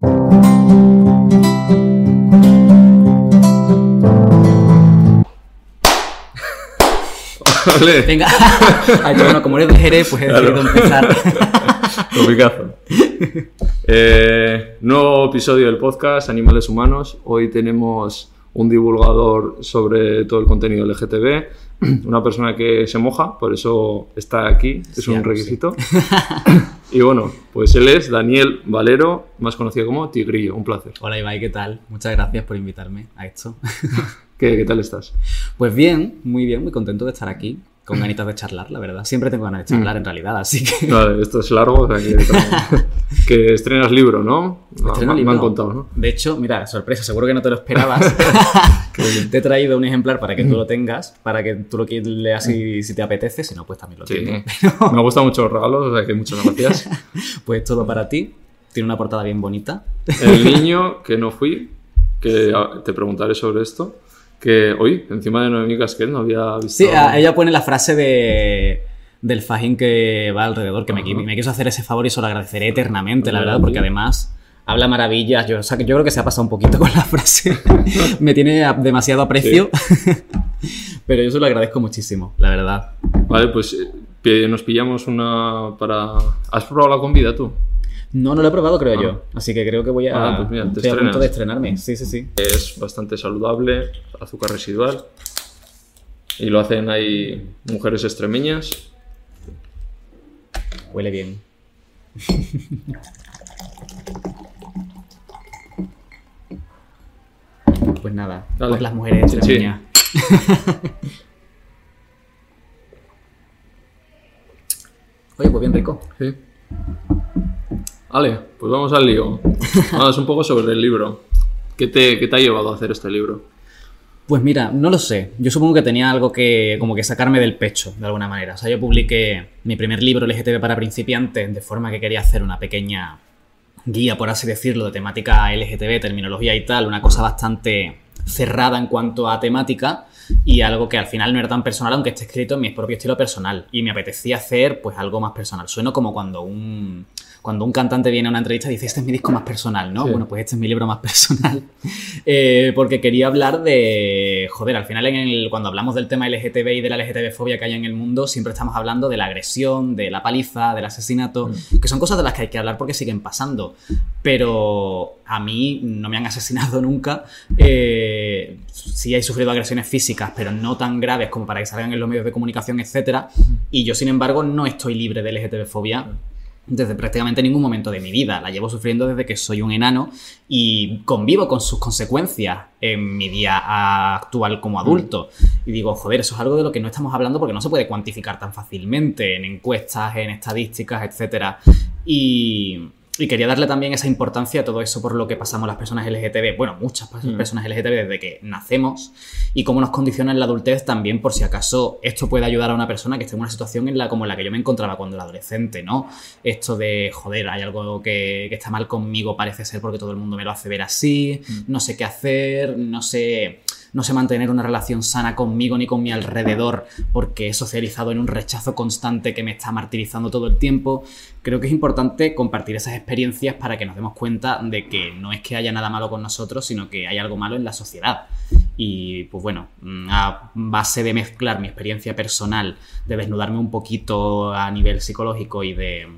Vale. Venga, Ay, bueno, como eres de Jerez, pues he Claro. decidido empezar. Topicazo. Eh, nuevo episodio del podcast Animales Humanos. Hoy tenemos un divulgador sobre todo el contenido LGTB, una persona que se moja, por eso está aquí, es Sí, un requisito. y bueno, pues él es Daniel Valero, más conocido como Tigrillo. Un placer. Hola Ibai, ¿qué tal? Muchas gracias por invitarme a esto. ¿Qué, qué tal estás? Pues bien, muy bien, muy contento de estar aquí, con ganitas de charlar, la verdad. Siempre tengo ganas de charlar en realidad, así que... Vale, esto es largo, o sea que, que estrenas libro, ¿no? Estreno me, libro. han contado, ¿no? De hecho, mira, sorpresa, seguro que no te lo esperabas. te he traído un ejemplar para que tú lo tengas, para que tú lo leas si, si te apetece, si no, pues también lo Sí. tienes. Me gustan mucho los regalos, o sea que muchas gracias. Pues todo para ti. Tiene una portada bien bonita. El niño que no fui, que ah, te preguntaré sobre esto, que hoy, encima de Noemí Casquel, no había visto... Sí, a- ella pone la frase de del fajín que va alrededor, que me, me quiso hacer ese favor y se lo agradeceré eternamente, la verdad, porque además habla maravillas. Yo, o sea, que yo creo que se ha pasado un poquito con la frase. me tiene demasiado aprecio. Pero yo se lo agradezco muchísimo, la verdad. Vale, pues eh, nos pillamos una para... ¿Has probado la comida tú? No, no lo he probado, creo Ah. yo. Así que creo que voy a. Ah, pues mira, te estoy a punto de estrenarme. Sí, sí, sí. Es bastante saludable, azúcar residual. Y lo hacen ahí mujeres extremeñas. Huele bien. Pues nada, Dale. las mujeres Sí. extremeñas. Oye, pues bien rico. Sí. Vale, pues vamos al lío. Vamos un poco sobre el libro. ¿Qué te, qué te ha llevado a hacer este libro? Pues mira, no lo sé. Yo supongo que tenía algo que como que sacarme del pecho, de alguna manera. O sea, yo publiqué mi primer libro LGTB para principiantes de forma que quería hacer una pequeña guía, por así decirlo, de temática LGTB, terminología y tal, una cosa bastante cerrada en cuanto a temática y algo que al final no era tan personal, aunque esté escrito en mi propio estilo personal. Y me apetecía hacer pues algo más personal. Sueno como cuando un, cuando un cantante viene a una entrevista y dice, este es mi disco más personal, ¿no? Sí. Bueno, pues este es mi libro más personal. Eh, porque quería hablar de, joder, al final en el, cuando hablamos del tema LGTB y de la LGTB-fobia que hay en el mundo, siempre estamos hablando de la agresión, de la paliza, del asesinato, que son cosas de las que hay que hablar porque siguen pasando. Pero a mí no me han asesinado nunca. Eh, sí he sufrido agresiones físicas, pero no tan graves como para que salgan en los medios de comunicación, etc. Y yo, sin embargo, no estoy libre de LGTB-fobia desde prácticamente ningún momento de mi vida. La llevo sufriendo desde que soy un enano y convivo con sus consecuencias en mi día actual como adulto. Y digo, joder, eso es algo de lo que no estamos hablando porque no se puede cuantificar tan fácilmente en encuestas, en estadísticas, etc. Y, y quería darle también esa importancia a todo eso por lo que pasamos las personas LGTB, bueno, muchas Mm. personas LGTB desde que nacemos y cómo nos condiciona en la adultez también por si acaso esto puede ayudar a una persona que esté en una situación en la como la que yo me encontraba cuando era adolescente, ¿no? Esto de, joder, hay algo que, que está mal conmigo, parece ser porque todo el mundo me lo hace ver así, no sé qué hacer, no sé no sé mantener una relación sana conmigo ni con mi alrededor porque he socializado en un rechazo constante que me está martirizando todo el tiempo. Creo que es importante compartir esas experiencias para que nos demos cuenta de que no es que haya nada malo con nosotros, sino que hay algo malo en la sociedad. Y pues bueno, mm, a base de mezclar mi experiencia personal, de desnudarme un poquito a nivel psicológico y de,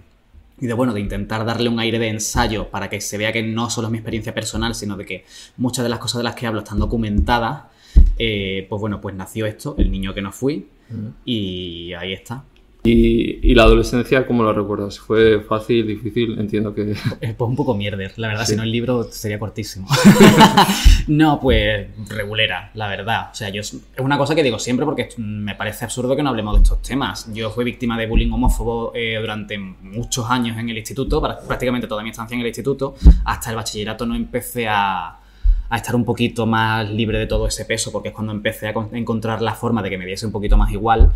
y de bueno, de intentar darle un aire de ensayo para que se vea que no solo es mi experiencia personal, sino de que muchas de las cosas de las que hablo están documentadas, eh, pues bueno, pues nació esto, el niño que no fui, y ahí está. ¿Y, y la adolescencia cómo la recuerdas? ¿Fue fácil, difícil? Entiendo que... Eh, Pues un poco mierder, la verdad, Sí. si no el libro sería cortísimo. no, pues regulera, la verdad. O sea, yo es una cosa que digo siempre porque me parece absurdo que no hablemos de estos temas. Yo fui víctima de bullying homófobo eh, durante muchos años en el instituto, prácticamente toda mi estancia en el instituto. Hasta el bachillerato no empecé a, a estar un poquito más libre de todo ese peso, porque es cuando empecé a encontrar la forma de que me diese un poquito más igual.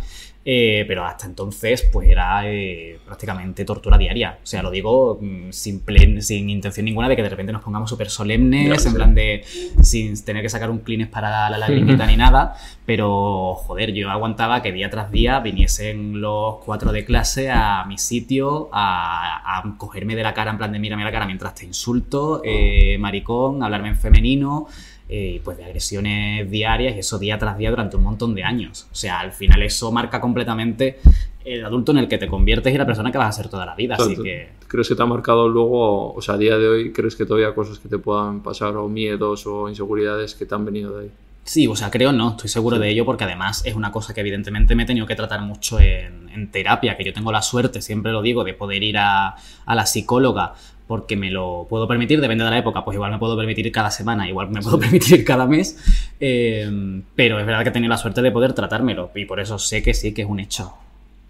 Eh, pero hasta entonces, pues era eh, prácticamente tortura diaria. O sea, lo digo mm, sin, sin intención ninguna de que de repente nos pongamos súper solemnes, en plan de sin tener que sacar un clines para la lagrimita ni nada. Pero, joder, yo aguantaba que día tras día viniesen los cuatro de clase a mi sitio a, cogerme de la cara, en plan de mírame la cara mientras te insulto, eh, maricón, hablarme en femenino. Eh, pues de agresiones diarias y eso día tras día durante un montón de años. O sea, al final eso marca completamente el adulto en el que te conviertes y la persona que vas a ser toda la vida. así que... ¿Crees que te ha marcado luego, o sea, a día de hoy, crees que todavía cosas que te puedan pasar o miedos o inseguridades que te han venido de ahí? Sí, o sea, creo no, estoy seguro de ello porque además es una cosa que evidentemente me he tenido que tratar mucho en, terapia, que yo tengo la suerte, siempre lo digo, de poder ir a, a la psicóloga porque me lo puedo permitir, depende de la época, pues igual me puedo permitir cada semana, igual me puedo permitir cada mes, eh, pero es verdad que he tenido la suerte de poder tratármelo y por eso sé que sí, que es un hecho.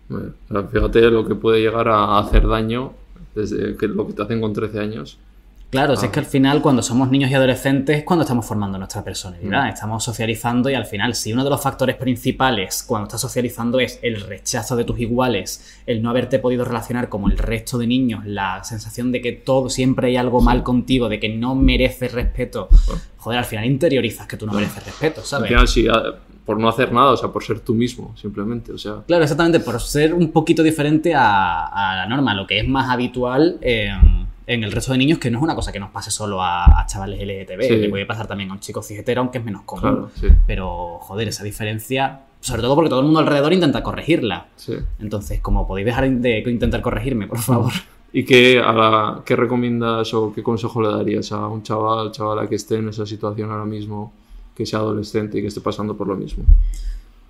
Bueno, fíjate lo que puede llegar a hacer daño desde que lo que te hacen con 13 años Claro, es que al final cuando somos niños y adolescentes es cuando estamos formando nuestra personalidad, mm. estamos socializando y al final si uno de los factores principales cuando estás socializando es el rechazo de tus iguales, el no haberte podido relacionar como el resto de niños, la sensación de que todo siempre hay algo mal contigo, de que no mereces respeto, joder, al final interiorizas que tú no mereces respeto, ¿sabes? Al final sí, por no hacer nada, o sea, por ser tú mismo, simplemente, o sea... Claro, exactamente, por ser un poquito diferente a, la norma, lo que es más habitual en el resto de niños, que no es una cosa que nos pase solo a, chavales LGTB, le puede pasar también a un chico cigetero, aunque es menos común. Pero, joder, esa diferencia, sobre todo porque todo el mundo alrededor intenta corregirla. Entonces, como podéis dejar de intentar corregirme, por favor. ¿Y qué, a qué recomiendas o qué consejo le darías a un chaval, chavala que esté en esa situación ahora mismo, que sea adolescente y que esté pasando por lo mismo?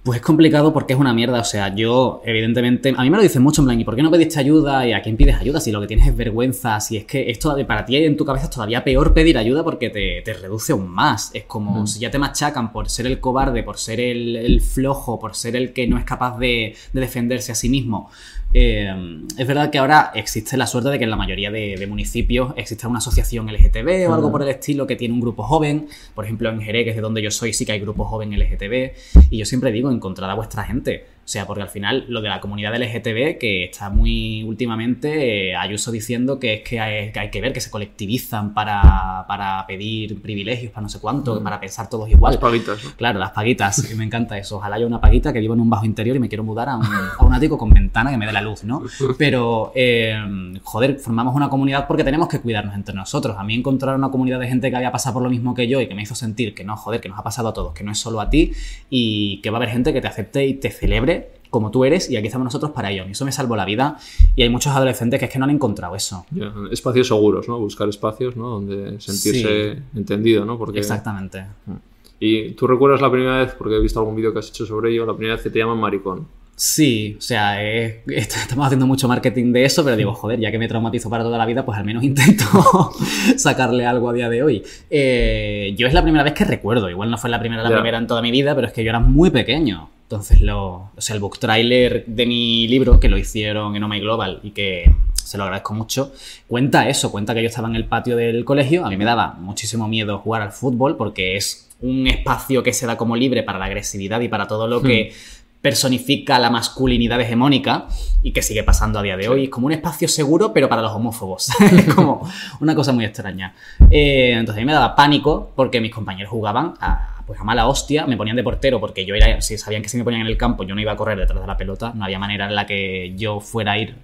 Pues es complicado porque es una mierda. O sea, yo, evidentemente, a mí me lo dicen mucho en plan, ¿y por qué no pediste ayuda? ¿Y a quién pides ayuda? Si lo que tienes es vergüenza, si es que esto para ti en tu cabeza es todavía peor pedir ayuda porque te, reduce aún más. Es como si ya te machacan por ser el cobarde, por ser el, flojo, por ser el que no es capaz de, de defenderse a sí mismo. Eh, es verdad que ahora existe la suerte de que en la mayoría de, municipios existe una asociación LGTB o algo por el estilo que tiene un grupo joven. Por ejemplo, en Jerez, que es de donde yo soy, sí que hay grupo joven LGTB. Y yo siempre digo, encontrad a vuestra gente. O sea, porque al final lo de la comunidad LGTB, que está muy últimamente, eh, Ayuso diciendo que es que hay, que ver que se colectivizan para, para, pedir privilegios, para no sé cuánto, mm. para pensar todos igual. Las paguitas. Claro, las paguitas, me encanta eso. Ojalá haya una paguita que viva en un bajo interior y me quiero mudar a un, a un ático con ventana que me dé la luz, ¿no? Pero, eh, joder, formamos una comunidad porque tenemos que cuidarnos entre nosotros. A mí encontrar una comunidad de gente que había pasado por lo mismo que yo y que me hizo sentir que no, joder, que nos ha pasado a todos, que no es solo a ti y que va a haber gente que te acepte y te celebre como tú eres y aquí estamos nosotros para ello. Y eso me salvó la vida y hay muchos adolescentes que es que no han encontrado eso. espacios seguros, ¿no? Buscar espacios, ¿no? Donde sentirse entendido, ¿no? Porque... Exactamente. ¿Y tú recuerdas la primera vez, porque he visto algún vídeo que has hecho sobre ello, la primera vez que te llaman maricón? Sí, o sea, estamos haciendo mucho marketing de eso, pero digo, joder, ya que me traumatizo para toda la vida, pues al menos intento sacarle algo a día de hoy. Eh, yo es la primera vez que recuerdo, igual no fue la primera la primera en toda mi vida, pero es que yo era muy pequeño. Entonces, lo, o sea, el book trailer de mi libro, que lo hicieron en Oh Global y que se lo agradezco mucho, cuenta eso, cuenta que yo estaba en el patio del colegio, a mí me daba muchísimo miedo jugar al fútbol porque es un espacio que se da como libre para la agresividad y para todo lo que hmm. personifica la masculinidad hegemónica y que sigue pasando a día de hoy. Es como un espacio seguro, pero para los homófobos. es como una cosa muy extraña. Eh, entonces a mí me daba pánico porque mis compañeros jugaban a pues a mala hostia, me ponían de portero porque yo era, si sabían que si me ponían en el campo yo no iba a correr detrás de la pelota, no había manera en la que yo fuera a ir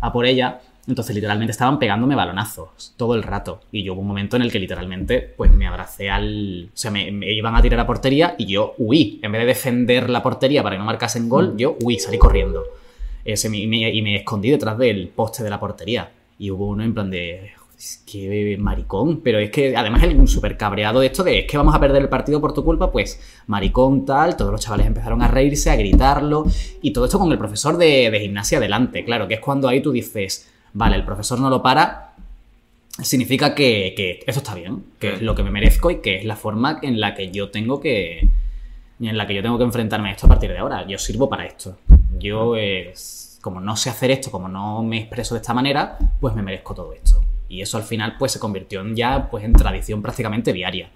a por ella. Entonces literalmente estaban pegándome balonazos todo el rato. Y yo hubo un momento en el que literalmente pues me abracé al... O sea, me, iban a tirar a portería y yo huí. En vez de defender la portería para que no marcasen gol, mm. yo huí, salí corriendo. Ese, y, me, y me escondí detrás del poste de la portería. Y hubo uno en plan de, es que maricón, pero es que además un súper cabreado de esto de es que vamos a perder el partido por tu culpa, pues maricón tal, todos los chavales empezaron a reírse, a gritarlo y todo esto con el profesor de, gimnasia delante, claro, que es cuando ahí tú dices, vale, el profesor no lo para, significa que, que eso está bien, que es lo que me merezco y que es la forma en la que yo tengo que en la que yo tengo que enfrentarme a esto a partir de ahora, yo sirvo para esto, yo como no sé hacer esto, como no me expreso de esta manera, pues me merezco todo esto. Y eso al final pues se convirtió en ya pues en tradición prácticamente diaria.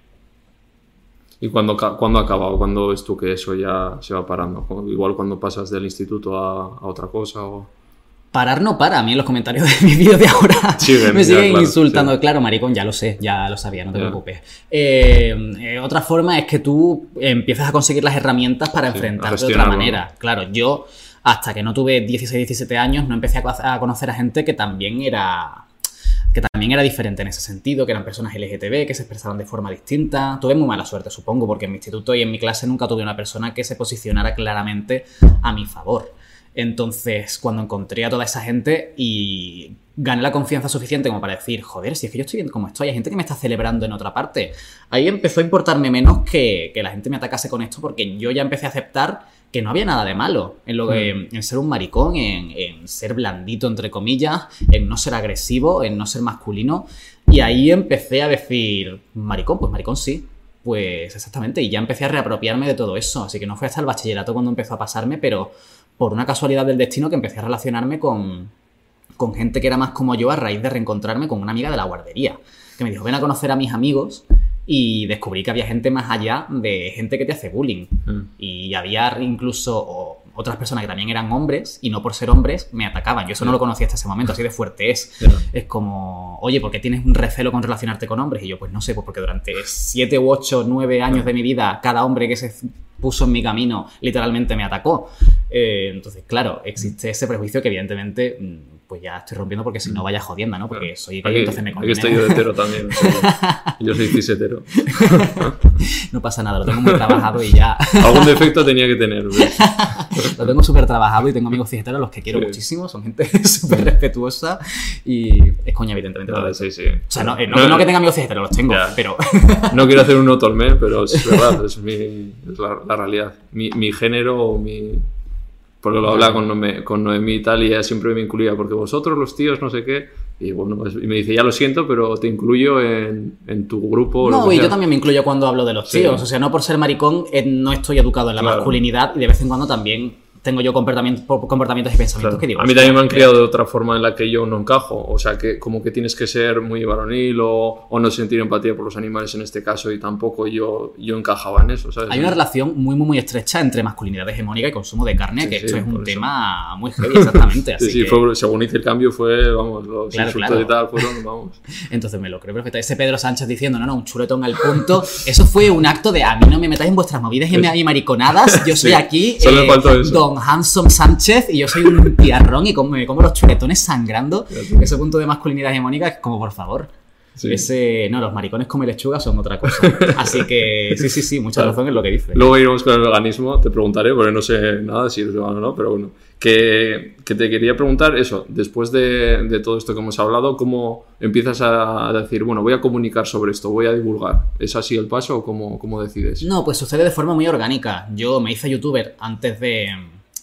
¿Y cuándo, cuándo acaba o cuándo ves tú que eso ya se va parando? Igual cuando pasas del instituto a, a otra cosa o... Parar no para. A mí en los comentarios de mis vídeos de ahora Siguen, me ya, siguen claro, insultando. sí. Claro, maricón, ya lo sé, ya lo sabía, no te preocupes. Eh, eh, otra forma es que tú empiezas a conseguir las herramientas para Sí, enfrentarte de otra manera. Claro, yo hasta que no tuve 16, 17 años no empecé a conocer a gente que también era que también era diferente en ese sentido, que eran personas LGTB, que se expresaban de forma distinta. Tuve muy mala suerte, supongo, porque en mi instituto y en mi clase nunca tuve una persona que se posicionara claramente a mi favor. Entonces, cuando encontré a toda esa gente y gané la confianza suficiente como para decir, joder, si es que yo estoy bien como estoy, hay gente que me está celebrando en otra parte. Ahí empezó a importarme menos que, que la gente me atacase con esto porque yo ya empecé a aceptar que no había nada de malo en, lo que, en ser un maricón, en, en ser blandito, entre comillas, en no ser agresivo, en no ser masculino. Y ahí empecé a decir, maricón, pues maricón sí. Pues exactamente, y ya empecé a reapropiarme de todo eso. Así que no fue hasta el bachillerato cuando empezó a pasarme, pero por una casualidad del destino que empecé a relacionarme con, con gente que era más como yo a raíz de reencontrarme con una amiga de la guardería, que me dijo, ven a conocer a mis amigos y descubrí que había gente más allá de gente que te hace bullying. Mm. Y había incluso otras personas que también eran hombres y no por ser hombres me atacaban. Yo eso no lo conocía hasta ese momento, así de fuerte es. Es como, oye, ¿por qué tienes un recelo con relacionarte con hombres? Y yo, pues no sé, pues porque durante siete u ocho, nueve años de mi vida, cada hombre que se puso en mi camino literalmente me atacó. Eh, entonces, claro, existe ese prejuicio que evidentemente, mm, pues ya estoy rompiendo porque si no vaya jodienda, ¿no? Porque soy gay, Aquí, entonces me aquí conviene. estoy yo de hetero también. Yo soy cis hetero. No pasa nada, lo tengo muy trabajado y ya. Algún defecto tenía que tener. Lo tengo súper trabajado y tengo amigos cisteros a los que quiero Sí. muchísimo, son gente súper respetuosa y es coña, evidentemente. Vale, sí, sí. O sea, no, eh, no, no que tenga amigos cisteros, los tengo, Ya. pero No quiero hacer un no tolmen, pero es verdad, es, mi, es la, la realidad. Mi, mi género o mi... Porque lo hablaba con, Noemí- con Noemí y tal, y ella siempre me incluía, porque vosotros los tíos, no sé qué, y bueno, pues- y me dice, ya lo siento, pero te incluyo en, en tu grupo. No, y sea". yo también me incluyo cuando hablo de los Sí. tíos. O sea, no por ser maricón, eh, no estoy educado en la Claro. masculinidad y de vez en cuando también tengo yo comportamiento- comportamientos y pensamientos Claro. que digo. a mí "Hostia, también me han criado de otra forma en la que yo no encajo. O sea, que como que tienes que ser muy varonil o, o no sentir empatía por los animales en este caso y tampoco yo, yo encajaba en eso, ¿sabes? Hay una relación muy, muy, muy estrecha entre masculinidad hegemónica y consumo de carne, Sí, que sí, esto es un eso. tema muy heavy, exactamente. Así Sí, que- fue- según hice el cambio fue, vamos, los Claro, insultos claro. y tal fueron, vamos. Entonces me lo creo perfectamente. Ese Pedro Sánchez diciendo, no, no, un chuletón al punto. Eso fue un acto de a mí no me metáis en vuestras movidas y, me- y mariconadas. Yo soy Sí, aquí, eh, solo me faltó eso. Don Hanson Sánchez, y yo soy un tiarrón y como, me como los chuletones sangrando. Ese punto de masculinidad hegemónica es como, por favor. Sí. Ese, no, los maricones come lechuga son otra cosa. Así que sí, sí, sí, mucha Claro. razón en lo que dice. Luego iremos con el veganismo, te preguntaré, porque no sé nada si eres vegano o no, pero bueno. Que, que te quería preguntar eso, después de, de todo esto que hemos hablado, ¿cómo empiezas a decir, bueno, voy a comunicar sobre esto, voy a divulgar? ¿Es así el paso o cómo, cómo decides? No, pues sucede de forma muy orgánica. Yo me hice youtuber antes de,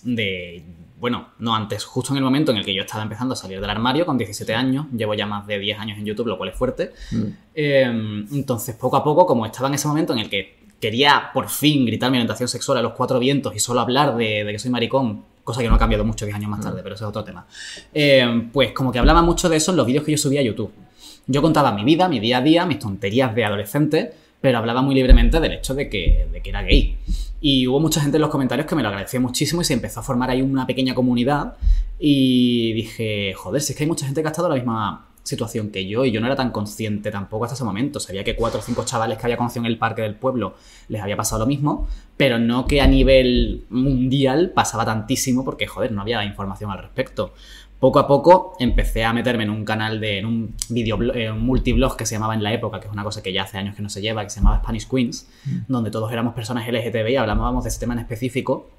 de- Bueno, no antes, justo en el momento en el que yo estaba empezando a salir del armario con 17 años. Llevo ya más de 10 años en YouTube, lo cual es fuerte. Mm. Eh, entonces, poco a poco, como estaba en ese momento en el que quería por fin gritar mi orientación sexual a los cuatro vientos y solo hablar de, de que soy maricón, cosa que no ha cambiado mucho 10 años más tarde, pero eso es otro tema. Eh, pues como que hablaba mucho de eso en los vídeos que yo subía a YouTube. Yo contaba mi vida, mi día a día, mis tonterías de adolescente, pero hablaba muy libremente del hecho de que, de que era gay. Y hubo mucha gente en los comentarios que me lo agradeció muchísimo y se empezó a formar ahí una pequeña comunidad. Y dije, joder, si es que hay mucha gente que ha estado en la misma situación que yo y yo no era tan consciente tampoco hasta ese momento. Sabía que cuatro o cinco chavales que había conocido en el parque del pueblo les había pasado lo mismo, pero no que a nivel mundial pasaba tantísimo porque, joder, no había información al respecto. Poco a poco empecé a meterme en un canal de, en un video, un multiblog que se llamaba en la época, que es una cosa que ya hace años que no se lleva, que se llamaba Spanish Queens, donde todos éramos personas LGTB y hablábamos de ese tema en específico.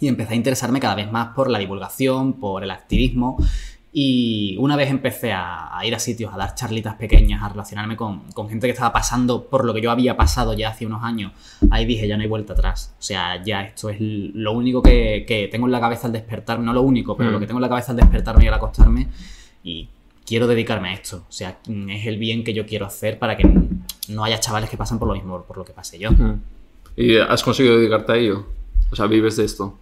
Y empecé a interesarme cada vez más por la divulgación, por el activismo. Y una vez empecé a, a ir a sitios, a dar charlitas pequeñas, a relacionarme con, con gente que estaba pasando por lo que yo había pasado ya hace unos años, ahí dije, ya no hay vuelta atrás. O sea, ya esto es lo único que, que tengo en la cabeza al despertarme, no lo único, pero Mm. lo que tengo en la cabeza al despertarme y al acostarme. Y quiero dedicarme a esto. O sea, es el bien que yo quiero hacer para que no haya chavales que pasan por lo mismo, por lo que pasé yo. Mm. ¿Y has conseguido dedicarte a ello? O sea, vives de esto.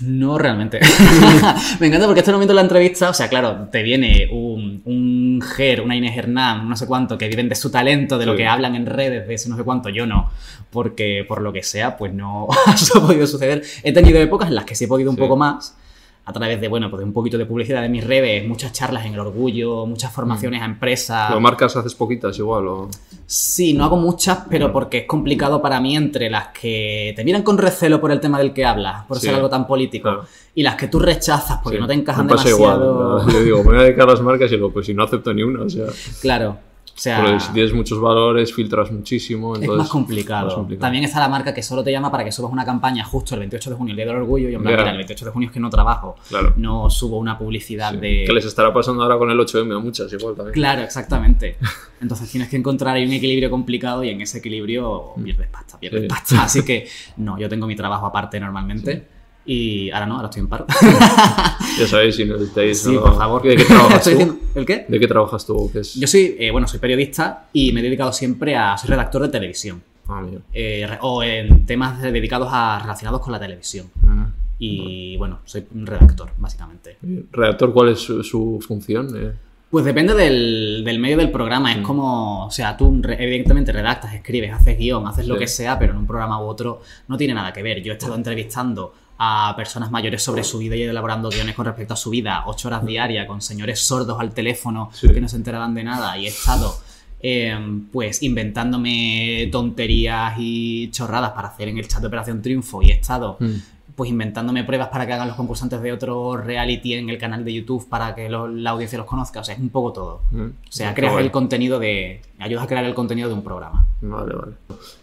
No realmente. me encanta porque este momento de la entrevista, o sea, claro, te viene un, un Ger, una Inés Hernán, no sé cuánto, que viven de su talento, de lo Sí. que hablan en redes, de ese no sé cuánto, yo no. Porque por lo que sea, pues no eso ha podido suceder. He tenido épocas en las que sí he podido un Sí. poco más, a través de, bueno, pues de un poquito de publicidad de mis redes, muchas charlas en el orgullo, muchas formaciones a empresas. ¿Lo marcas haces poquitas igual o...? Sí, no hago muchas, pero porque es complicado para mí entre las que te miran con recelo por el tema del que hablas, por Sí, ser algo tan político, claro. y las que tú rechazas porque Sí, no te encajan me pasa demasiado. Igual. Yo digo, me voy a dedicar a las marcas y digo, pues si no acepto ni una, o sea... Claro. O sea, Porque si tienes muchos valores, filtras muchísimo, es entonces... más complicado. más complicado. También está la marca que solo te llama para que subas una campaña justo el 28 de junio, el día del orgullo, y en plan, Ya. mira, el 28 de junio es que no trabajo, Claro. no subo una publicidad Sí. de... Que les estará pasando ahora con el 8M a muchas igual también. Claro, exactamente. Entonces tienes que encontrar ahí un equilibrio complicado y en ese equilibrio pierdes pasta, pierdes Sí. pasta. Así que no, yo tengo mi trabajo aparte normalmente y ahora no, ahora estoy en paro. Ya sabéis, si necesitáis... sí, ¿no? por favor. ¿De qué trabajas tú? diciendo- ¿El qué? ¿De qué trabajas tú? ¿Qué es? Yo soy, eh, bueno, soy periodista y me he dedicado siempre a... Soy redactor de televisión. Ah, eh, o en temas dedicados a relacionados con la televisión. Ah, Y bueno, soy un redactor, básicamente. bien. ¿Redactor cuál es su, su función? Eh, Pues depende del, del medio del programa. Es Mm. como, o sea, tú evidentemente redactas, escribes, haces guion, haces lo Sí. que sea, pero en un programa u otro no tiene nada que ver. Yo he estado entrevistando a personas mayores sobre su vida y elaborando guiones con respecto a su vida, ocho horas diarias, con señores sordos al teléfono Sí. que no se enteraban de nada. Y he estado, eh, pues, inventándome tonterías y chorradas para hacer en el chat de Operación Triunfo. Y he estado mm. pues inventándome pruebas para que hagan los concursantes de otro reality en el canal de YouTube para que lo- la audiencia los conozca. O sea, es un poco todo. Mm. O sea, creas el contenido de. Ayudas a crear el contenido de un programa. Vale, vale.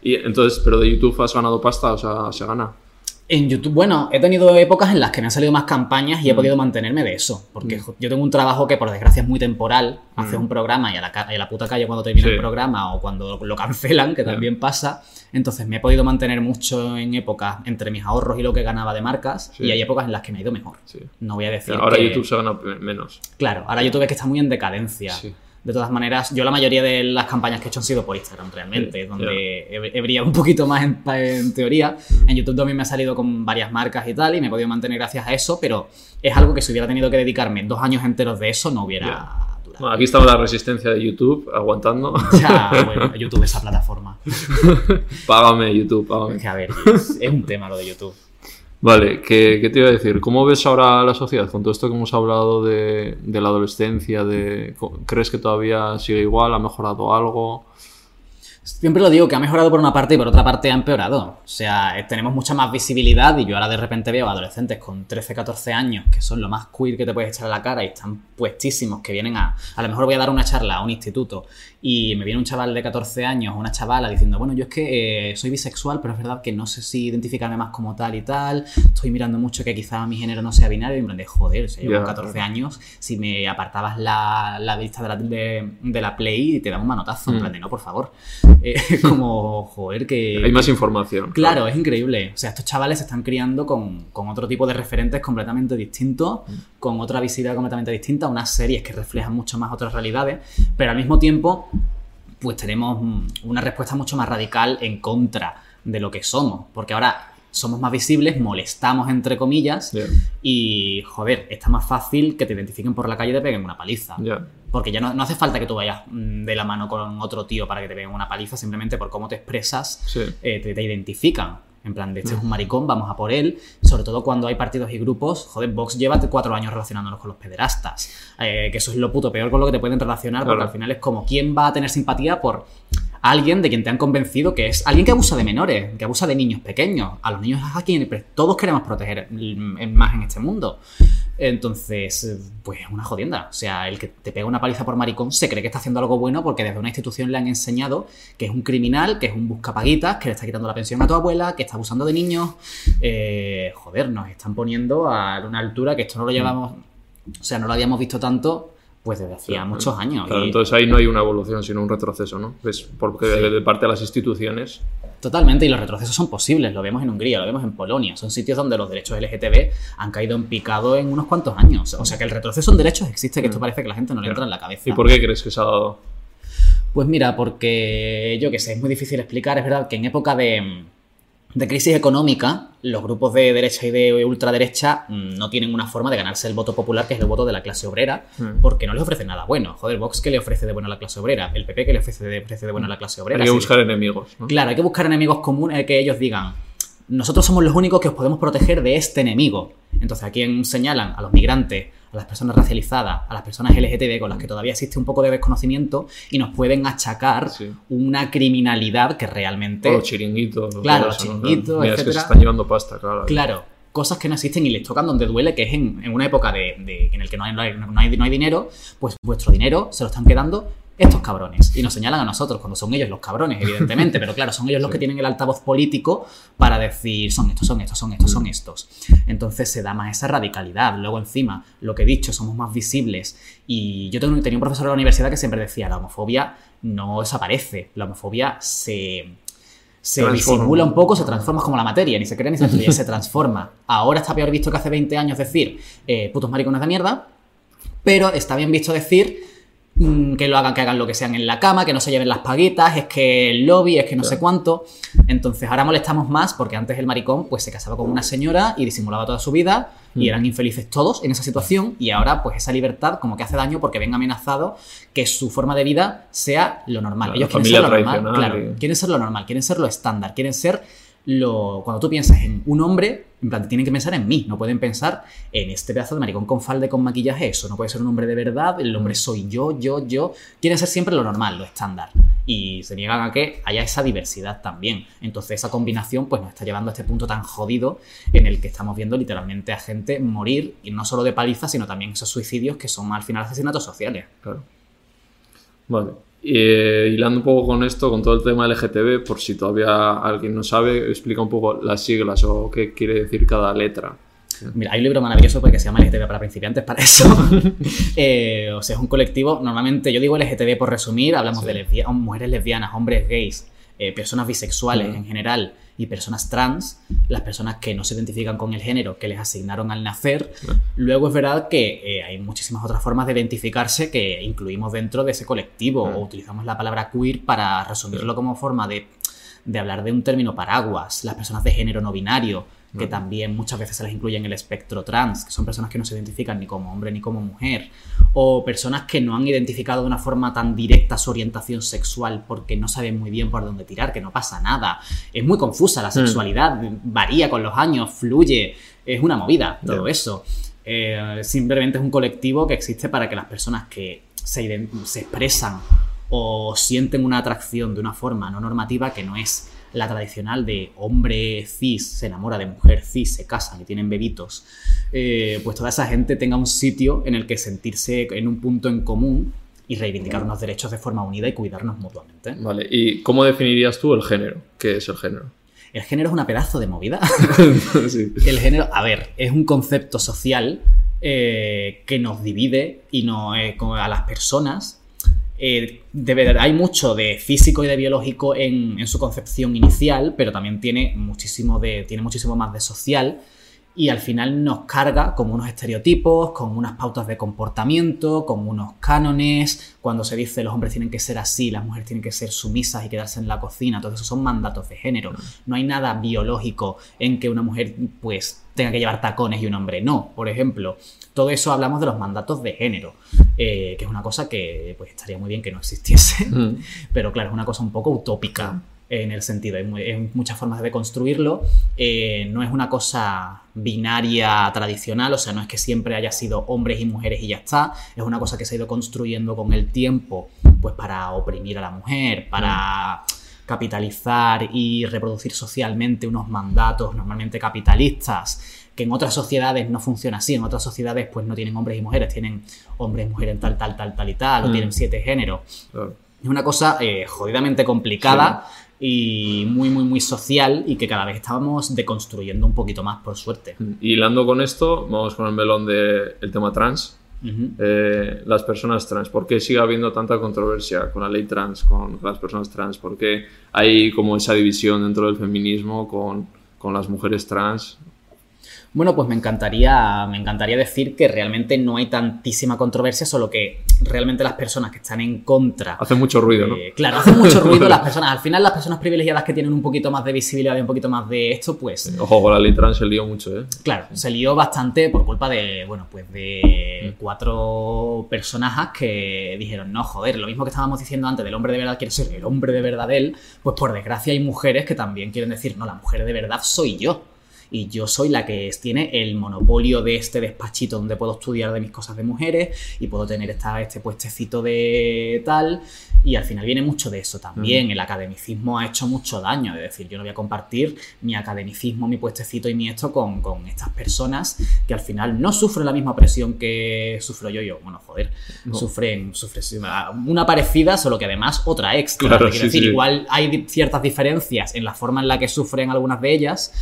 Y entonces, ¿pero de YouTube has ganado pasta? O sea, ¿se gana? En YouTube, bueno, he tenido épocas en las que me han salido más campañas y he Mm. podido mantenerme de eso. Porque Mm. yo tengo un trabajo que, por desgracia, es muy temporal. Haces Mm. un programa y a, la, y a la puta calle cuando termina Sí. el programa o cuando lo cancelan, que también pasa. Entonces me he podido mantener mucho en épocas entre mis ahorros y lo que ganaba de marcas. Sí. Y hay épocas en las que me ha ido mejor. Sí. No voy a decir Ahora que- YouTube se gana menos. Claro, ahora YouTube es que está muy en decadencia. De todas maneras, yo la mayoría de las campañas que he hecho han sido por Instagram realmente, Sí, donde he, he brillado un poquito más en, en teoría. En YouTube también me ha salido con varias marcas y tal, y me he podido mantener gracias a eso, pero es algo que si hubiera tenido que dedicarme dos años enteros de eso, no hubiera durado. Bueno, aquí estaba la resistencia de YouTube aguantando. Ya, bueno, YouTube, esa plataforma. págame, YouTube, Es págame. que, a ver, es, es un tema lo de YouTube. Vale, ¿qué, qué te iba a decir? ¿Cómo ves ahora la sociedad con todo esto que hemos hablado de, de la adolescencia? De, ¿Crees que todavía sigue igual? ¿Ha mejorado algo? Siempre lo digo que ha mejorado por una parte y por otra parte ha empeorado. O sea, eh, tenemos mucha más visibilidad y yo ahora de repente veo adolescentes con 13, 14 años que son lo más queer que te puedes echar a la cara y están puestísimos, que vienen a... A lo mejor voy a dar una charla a un instituto y me viene un chaval de 14 años o una chavala diciendo, bueno, yo es que eh, soy bisexual, pero es verdad que no sé si identificarme más como tal y tal. Estoy mirando mucho que quizá mi género no sea binario y en plan de, joder, o sea, yo con 14 claro. años, si me apartabas la, la vista de la, de, de la Play, te daba un manotazo, en Mm. plan de, no, por favor. Eh, como, joder, que... Hay más información. Claro, es increíble. O sea, estos chavales se están criando con, con otro tipo de referentes completamente distintos, Mm. con otra visibilidad completamente distinta, unas series que reflejan mucho más otras realidades, pero al mismo tiempo, pues tenemos mm, una respuesta mucho más radical en contra de lo que somos, porque ahora somos más visibles, molestamos entre comillas, y joder, está más fácil que te identifiquen por la calle y te peguen una paliza. Porque ya no, no hace falta que tú vayas mm, de la mano con otro tío para que te peguen una paliza, simplemente por cómo te expresas Sí. eh, te, te identifican. En plan, de este es un maricón, vamos a por él. Sobre todo cuando hay partidos y grupos. Joder, Vox lleva cuatro años relacionándonos con los pederastas. Eh, que eso es lo puto peor con lo que te pueden relacionar, porque al final es como quién va a tener simpatía por alguien de quien te han convencido que es alguien que abusa de menores, que abusa de niños pequeños. A los niños es a quien pre- todos queremos proteger mm, más en este mundo. Entonces, pues es una jodienda. O sea, el que te pega una paliza por maricón se cree que está haciendo algo bueno porque desde una institución le han enseñado que es un criminal, que es un buscapaguitas, que le está quitando la pensión a tu abuela, que está abusando de niños. Eh, joder, nos están poniendo a una altura que esto no lo llevamos, o sea, no lo habíamos visto tanto pues desde hacía muchos años. Claro, Y- entonces ahí no hay una evolución, sino un retroceso, ¿no? Es porque de, de parte de las instituciones. Totalmente, y los retrocesos son posibles, lo vemos en Hungría, lo vemos en Polonia, son sitios donde los derechos LGTB han caído en picado en unos cuantos años. O sea que el retroceso en derechos existe, que esto parece que la gente no le entra en la cabeza. ¿Y por qué crees que se ha dado? Pues mira, porque yo qué sé, es muy difícil explicar. Es verdad que en época de, de crisis económica, los grupos de derecha y de ultraderecha mm, no tienen una forma de ganarse el voto popular, que es el voto de la clase obrera, Mm. porque no les ofrece nada bueno. Joder, Vox, ¿qué le ofrece de bueno a la clase obrera? El PP, ¿qué le ofrece de, ofrece de bueno a la clase obrera? Hay que buscar enemigos, ¿no? Claro, hay que buscar enemigos comunes que ellos digan, nosotros somos los únicos que os podemos proteger de este enemigo. Entonces, ¿a quién señalan? A los migrantes, a las personas racializadas, a las personas LGTB con las que todavía existe un poco de desconocimiento y nos pueden achacar Sí. una criminalidad que realmente... O los chiringuitos. Claro, los chiringuitos, Mira, es que se están llevando pasta, claro. Claro, cosas que no existen y les tocan donde duele, que es en, en una época de, de- en el que no hay, no, hay, no hay- no hay dinero, pues vuestro dinero se lo están quedando estos cabrones. Y nos señalan a nosotros, cuando son ellos los cabrones, evidentemente, pero claro, son ellos los que tienen el altavoz político para decir son estos, son estos, son estos, son estos. Entonces se da más esa radicalidad. Luego encima, lo que he dicho, somos más visibles. Y yo tengo- tenía un profesor de la universidad que siempre decía, la homofobia no desaparece, la homofobia se se Transforma. disimula un poco, se transforma como la materia, ni se crea ni se se transforma. Ahora está peor visto que hace 20 años decir eh, putos maricones de mierda, pero está bien visto decir mm, que lo hagan, que hagan lo que sean en la cama, que no se lleven las paguitas, es que el lobby, es que no sé cuánto. Entonces ahora molestamos más porque antes el maricón pues se casaba con una señora y disimulaba toda su vida y Mm. eran infelices todos en esa situación y ahora pues esa libertad como que hace daño porque ven amenazado que su forma de vida sea lo normal. Claro, Ellos quieren ser lo normal, claro, quieren ser lo normal, quieren ser lo estándar, quieren ser lo... Cuando tú piensas en un hombre, en plan, tienen que pensar en mí, no pueden pensar en este pedazo de maricón con falda y con maquillaje, eso no puede ser un hombre de verdad, el hombre soy yo, yo, yo. Quieren ser siempre lo normal, lo estándar. Y se niegan a que haya esa diversidad también. Entonces esa combinación pues nos está llevando a este punto tan jodido en el que estamos viendo literalmente a gente morir, y no solo de paliza, sino también esos suicidios que son al final asesinatos sociales. Claro. Vale. Y, eh, hilando un poco con esto, con todo el tema LGTB, por si todavía alguien no sabe, explica un poco las siglas o qué quiere decir cada letra. Mira, hay un libro maravilloso porque se llama LGTB para principiantes para eso. Eh, o sea, es un colectivo. Normalmente yo digo LGTB por resumir, hablamos Sí. de lesbia- mujeres lesbianas, hombres gays, eh, personas bisexuales Mm. en general y personas trans, las personas que no se identifican con el género que les asignaron al nacer. Mm. Luego es verdad que eh, hay muchísimas otras formas de identificarse que incluimos dentro de ese colectivo Mm. o utilizamos la palabra queer para resumirlo como forma de, de hablar de un término paraguas. Las personas de género no binario, que Mm. también muchas veces se les incluye en el espectro trans, que son personas que no se identifican ni como hombre ni como mujer, o personas que no han identificado de una forma tan directa su orientación sexual porque no saben muy bien por dónde tirar, que no pasa nada. Es muy confusa la sexualidad, varía con los años, fluye, es una movida todo eso. Eh, simplemente es un colectivo que existe para que las personas que se, se expresan o sienten una atracción de una forma no normativa que no es la tradicional de hombre cis se enamora de mujer cis, se casan y tienen bebitos, eh, pues toda esa gente tenga un sitio en el que sentirse en un punto en común y reivindicar unos derechos de forma unida y cuidarnos mutuamente. Vale. ¿Y cómo definirías tú el género? ¿Qué es el género? El género es una pedazo de movida. sí. El género, a ver, es un concepto social eh, que nos divide y no eh, a las personas. Eh, de verdad, hay mucho de físico y de biológico en, su concepción inicial, pero también tiene muchísimo, de, tiene muchísimo más de social y al final nos carga con unos estereotipos, con unas pautas de comportamiento, con unos cánones. Cuando se dice los hombres tienen que ser así, las mujeres tienen que ser sumisas y quedarse en la cocina, todo eso son mandatos de género. No hay nada biológico en que una mujer pues tenga que llevar tacones y un hombre no, por ejemplo. Todo eso hablamos de los mandatos de género, eh, que es una cosa que pues estaría muy bien que no existiese. Mm. Pero claro, es una cosa un poco utópica en el sentido, hay, mu- hay muchas formas de construirlo, eh, no es una cosa binaria tradicional, o sea, no es que siempre haya sido hombres y mujeres y ya está, es una cosa que se ha ido construyendo con el tiempo, pues para oprimir a la mujer, para capitalizar y reproducir socialmente unos mandatos normalmente capitalistas que en otras sociedades no funciona así, en otras sociedades pues no tienen hombres y mujeres, tienen hombres y mujeres tal, tal, tal, tal y tal, o Mm. tienen siete géneros. Claro. Es una cosa eh, jodidamente complicada y muy, muy, muy social y que cada vez estábamos deconstruyendo un poquito más, por suerte. Y hilando con esto, vamos con el melón del tema trans. Eh, las personas trans, ¿por qué sigue habiendo tanta controversia con la ley trans, con las personas trans? ¿Por qué hay como esa división dentro del feminismo con, con las mujeres trans? Bueno, pues me encantaría, me encantaría decir que realmente no hay tantísima controversia, solo que realmente las personas que están en contra. Hace mucho ruido, ¿no? Eh, claro, hace mucho ruido las personas. Al final, las personas privilegiadas que tienen un poquito más de visibilidad y un poquito más de esto, pues. Ojo, con la ley trans se lió mucho, ¿eh? Claro, se lió bastante por culpa de, bueno, pues de Mm. cuatro personajes que dijeron, no, joder, lo mismo que estábamos diciendo antes del hombre de verdad quiere ser el hombre de verdad de él, pues por desgracia hay mujeres que también quieren decir, no, la mujer de verdad soy yo. Y yo soy la que tiene el monopolio de este despachito donde puedo estudiar de mis cosas de mujeres y puedo tener esta, este puestecito de tal. Y al final viene mucho de eso también. El academicismo ha hecho mucho daño. Es decir, yo no voy a compartir mi academicismo, mi puestecito y mi esto con, con estas personas que al final no sufren la misma presión que sufro yo. Yo, bueno, joder, No. sufren, sufren una parecida, solo que además otra extra. Claro, quiero sí, decir, sí. igual hay ciertas diferencias en la forma en la que sufren algunas de ellas,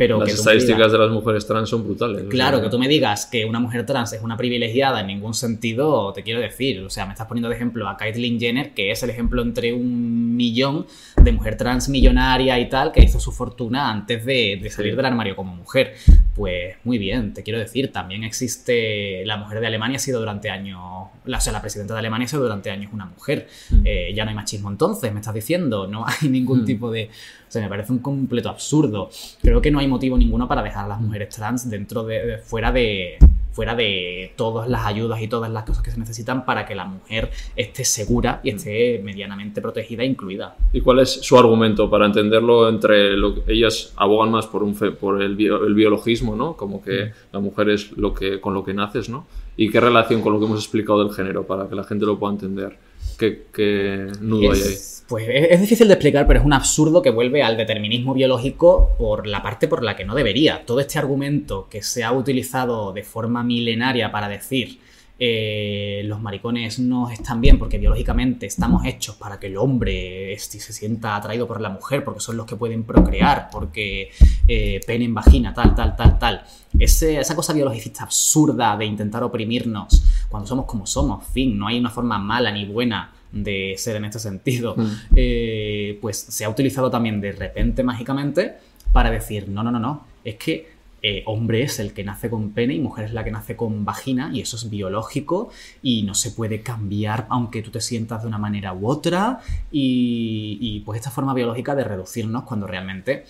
pero Las que digas- estadísticas de las mujeres trans son brutales. o Claro, sea, que tú me digas que una mujer trans es una privilegiada en ningún sentido, te quiero decir. O sea, me estás poniendo de ejemplo a Caitlyn Jenner, que es el ejemplo entre un millón de mujer trans millonaria y tal, que hizo su fortuna antes de, de salir Sí. del armario como mujer. Pues muy bien, te quiero decir, también existe. La mujer de Alemania ha sido durante años. La, o sea, la presidenta de Alemania ha sido durante años una mujer. Mm. Eh, ya no hay machismo entonces, me estás diciendo. No hay ningún Mm. tipo de. O sea, me parece un completo absurdo. Creo que no hay motivo ninguno para dejar a las mujeres trans dentro de, de- fuera de fuera de todas las ayudas y todas las cosas que se necesitan para que la mujer esté segura y esté medianamente protegida e incluida. ¿Y cuál es su argumento para entenderlo entre lo que ellas abogan más por un fe- por el, bio- el biologismo, ¿no? Como que Mm. la mujer es lo que con lo que naces, ¿no? ¿Y qué relación con lo que hemos explicado del género para que la gente lo pueda entender? ¿Qué, qué nudo hay ahí? Es, pues es, es difícil de explicar, pero es un absurdo que vuelve al determinismo biológico por la parte por la que no debería. Todo este argumento que se ha utilizado de forma milenaria para decir eh, los maricones no están bien porque biológicamente estamos hechos para que el hombre este, se sienta atraído por la mujer, porque son los que pueden procrear, porque eh, pene en vagina, tal, tal, tal, tal. Ese- esa cosa biologicista absurda de intentar oprimirnos cuando somos como somos, fin, no hay una forma mala ni buena de ser en este sentido, Mm. eh, pues se ha utilizado también de repente mágicamente para decir, no, no, no, no, es que eh, hombre es el que nace con pene y mujer es la que nace con vagina y eso es biológico y no se puede cambiar aunque tú te sientas de una manera u otra y, y, pues esta forma biológica de reducirnos cuando realmente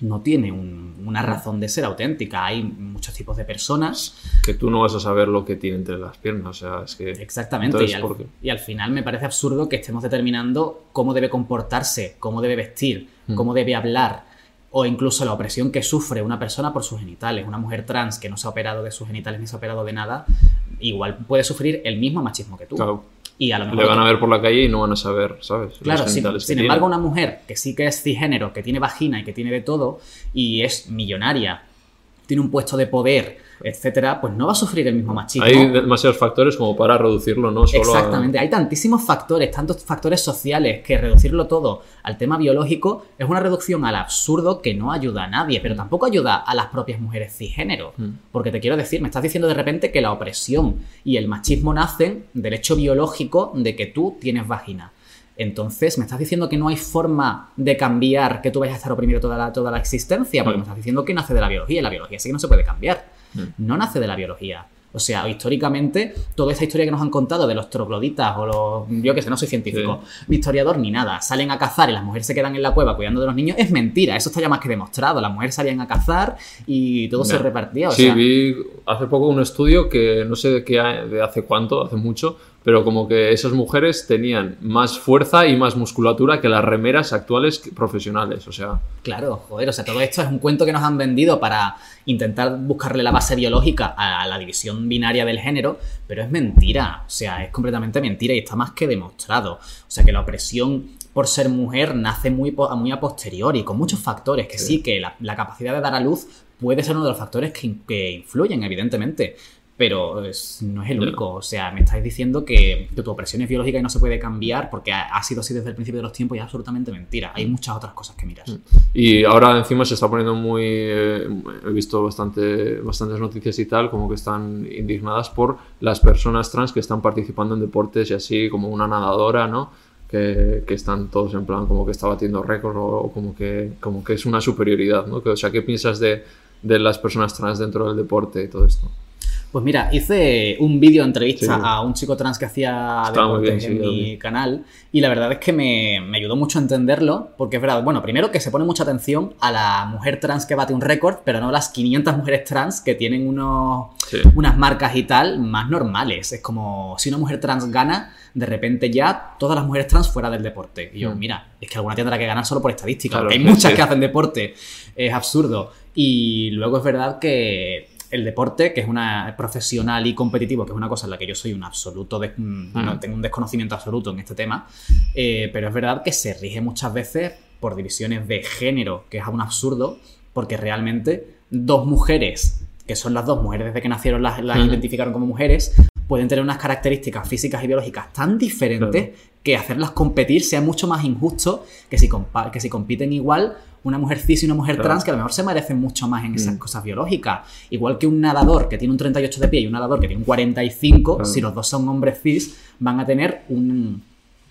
no tiene un- una razón de ser auténtica. Hay muchos tipos de personas Que tú no vas a saber lo que tiene entre las piernas, o sea, es que... Exactamente, Entonces, y, al, ¿por qué? y al final me parece absurdo que estemos determinando cómo debe comportarse, cómo debe vestir, Mm. cómo debe hablar, o incluso la opresión que sufre una persona por sus genitales. Una mujer trans que no se ha operado de sus genitales ni se ha operado de nada, igual puede sufrir el mismo machismo que tú. Claro, Y a lo mejor le van a ver por la calle y no van a saber, ¿sabes? Claro, sin, sin tiene. embargo, una mujer que sí que es cisgénero, que tiene vagina y que tiene de todo, y es millonaria, tiene un puesto de poder, etcétera, pues no va a sufrir el mismo machismo. Hay demasiados factores como para reducirlo, ¿no? Solo a- Exactamente, hay tantísimos factores, tantos factores sociales, que reducirlo todo al tema biológico es una reducción al absurdo que no ayuda a nadie, pero tampoco ayuda a las propias mujeres cisgénero. Mm. Porque te quiero decir, me estás diciendo de repente que la opresión y el machismo nacen del hecho biológico de que tú tienes vagina. Entonces, me estás diciendo que no hay forma de cambiar que tú vayas a estar oprimido toda la, toda la existencia, porque Mm. me estás diciendo que nace de la biología, y la biología sí que no se puede cambiar. Mm. No nace de la biología. O sea, históricamente, toda esta historia que nos han contado de los trogloditas o los. Yo que sé, no soy científico, ni historiador ni nada. Salen a cazar y las mujeres se quedan en la cueva cuidando de los niños. Es mentira, eso está ya más que demostrado. Las mujeres salían a cazar y todo se repartía. O sí, sea, vi hace poco un estudio que no sé de qué de hace cuánto, hace mucho, pero como que esas mujeres tenían más fuerza y más musculatura que las remeras actuales profesionales, o sea, Claro, joder, o sea, todo esto es un cuento que nos han vendido para intentar buscarle la base biológica a la división binaria del género, pero es mentira, o sea, es completamente mentira y está más que demostrado. O sea, que la opresión por ser mujer nace muy, po- muy a posteriori, con muchos factores, que sí, que la, la capacidad de dar a luz puede ser uno de los factores que influyen, evidentemente. Pero es- no es el único. O sea, me estáis diciendo que, que tu opresión es biológica y no se puede cambiar porque ha, ha sido así desde el principio de los tiempos y es absolutamente mentira. Hay muchas otras cosas que mirar. Y ahora encima se está poniendo muy... eh, he visto bastante, bastantes noticias y tal, como que están indignadas por las personas trans que están participando en deportes y así, como una nadadora, ¿no? Que, que están todos en plan como que está batiendo récord o, o como, que, como que es una superioridad, ¿no? Que, o sea, ¿qué piensas de, de las personas trans dentro del deporte y todo esto. Pues mira, hice un vídeo entrevista Sí. a un chico trans que hacía bien, sí, en mi canal y la verdad es que me, me ayudó mucho a entenderlo porque es verdad, bueno, primero que se pone mucha atención a la mujer trans que bate un récord, pero no a las 500 mujeres trans que tienen unos, Sí. unas marcas y tal más normales. Es como si una mujer trans gana, de repente ya todas las mujeres trans fuera del deporte. Y yo, Mm. mira, es que alguna tendrá que ganar solo por estadística, Claro, porque hay muchas que hacen deporte. Es absurdo. Y luego es verdad que el deporte, que es una profesional y competitivo, que es una cosa en la que yo soy un absoluto, des- mm, no, Mm. tengo un desconocimiento absoluto en este tema, eh, pero es verdad que se rige muchas veces por divisiones de género, que es un absurdo, porque realmente dos mujeres, que son las dos mujeres desde que nacieron las, las identificaron como mujeres, pueden tener unas características físicas y biológicas tan diferentes Claro. que hacerlas competir sea mucho más injusto que si, que si compiten igual una mujer cis y una mujer Claro. trans que a lo mejor se merecen mucho más en esas Mm. cosas biológicas. Igual que un nadador que tiene un 38 de pie y un nadador que tiene un 45, Claro. si los dos son hombres cis, van a tener un-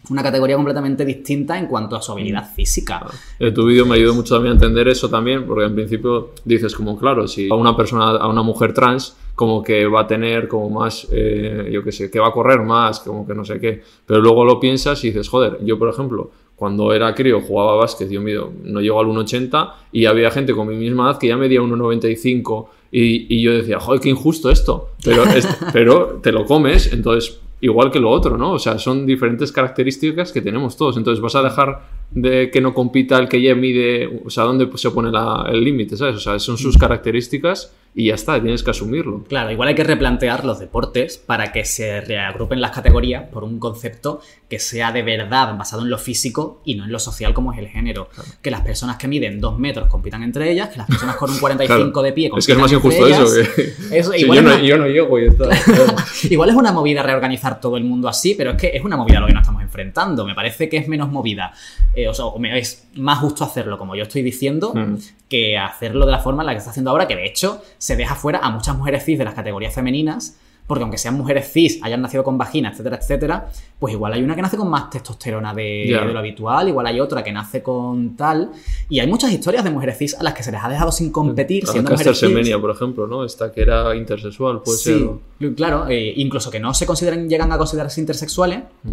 una categoría completamente distinta en cuanto a su habilidad Mm. física. En tu vídeo me ayudó mucho también a entender eso también, porque en principio dices como, claro, si a una persona, a una mujer trans, como que va a tener como más, eh, yo qué sé, que va a correr más, como que no sé qué. Pero luego lo piensas y dices, joder, yo por ejemplo, cuando era crío jugaba básquet, yo mido, no llego al 1,80 y había gente con mi misma edad que ya medía 1,95 y, y yo decía, joder, qué injusto esto. Pero, es- pero te lo comes, entonces igual que lo otro, ¿no? O sea, son diferentes características que tenemos todos. Entonces vas a dejar de que no compita el que ya mide, o sea, dónde se pone la- el límite, ¿sabes? O sea, son sus características y ya está, tienes que asumirlo. Claro, igual hay que replantear los deportes para que se reagrupen las categorías por un concepto que sea de verdad basado en lo físico y no en lo social como es el género. Que las personas que miden dos metros compitan entre ellas, que las personas con un 45 Claro. de pie Es que es compitan más injusto eso. ellas. Que... Eso, Sí, igual, yo, es no, una, yo no llego y está. igual es una movida reorganizar todo el mundo así, pero es que es una movida a lo que nos estamos enfrentando. Me parece que es menos movida. eh, o sea, o me- es más justo hacerlo, como yo estoy diciendo, Mm. que hacerlo de la forma en la que se está haciendo ahora, que de hecho se deja fuera a muchas mujeres cis de las categorías femeninas, porque aunque sean mujeres cis, hayan nacido con vagina, etcétera, etcétera, pues igual hay una que nace con más testosterona de, lo habitual, igual hay otra que nace con tal, y hay muchas historias de mujeres cis a las que se les ha dejado sin competir siendo mujeres cis. Semenya, por ejemplo, ¿no? Esta que era intersexual, puede Sí, ser. claro, eh, incluso que no se consideran, llegan a considerarse intersexuales, Mm.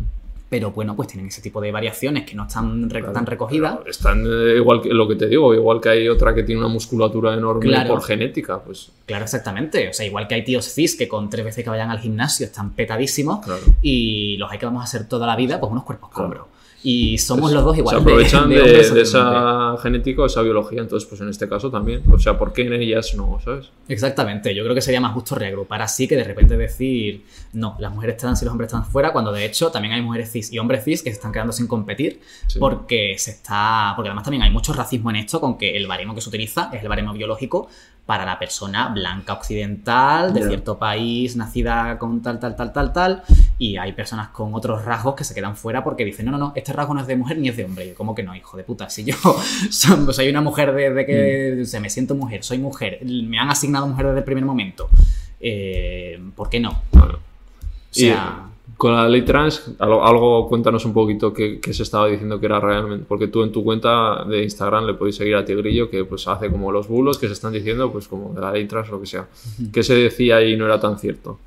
Pero bueno, pues tienen ese tipo de variaciones que no están Claro, tan recogidas. Están eh, igual que lo que te digo, igual que hay otra que tiene una musculatura enorme Claro. por genética, pues Claro, exactamente. O sea, igual que hay tíos cis que con tres veces que vayan al gimnasio están petadísimos claro. y los hay que vamos a hacer toda la vida, pues unos cuerpos Claro. Y somos Pues, los dos igual se aprovechan de, esa genética o esa biología, entonces pues en este caso también. O sea, ¿por qué en ellas no, sabes? Exactamente. Yo creo que sería más justo reagrupar así que de repente decir, no, las mujeres trans y los hombres trans fuera, cuando de hecho también hay mujeres cis y hombres cis que se están quedando sin competir Sí. porque se está. Porque además también hay mucho racismo en esto con que el baremo que se utiliza es el baremo biológico para la persona blanca occidental de cierto país, nacida con tal, tal, tal, tal, tal. Y hay personas con otros rasgos que se quedan fuera porque dicen, no, no, no, este rasgo no es de mujer ni es de hombre. Yo, ¿cómo que no, hijo de puta? Si yo son- soy una mujer desde que se me siento mujer, soy mujer, me han asignado mujer desde el primer momento. eh, ¿Por qué no? Bueno. O sea, Y con la ley trans, algo, algo cuéntanos un poquito qué, qué se estaba diciendo que era realmente, porque tú en tu cuenta de Instagram le podéis seguir a Tigrillo que pues hace como los bulos que se están diciendo, pues como de la ley trans o lo que sea. ¿Qué se decía y no era tan cierto?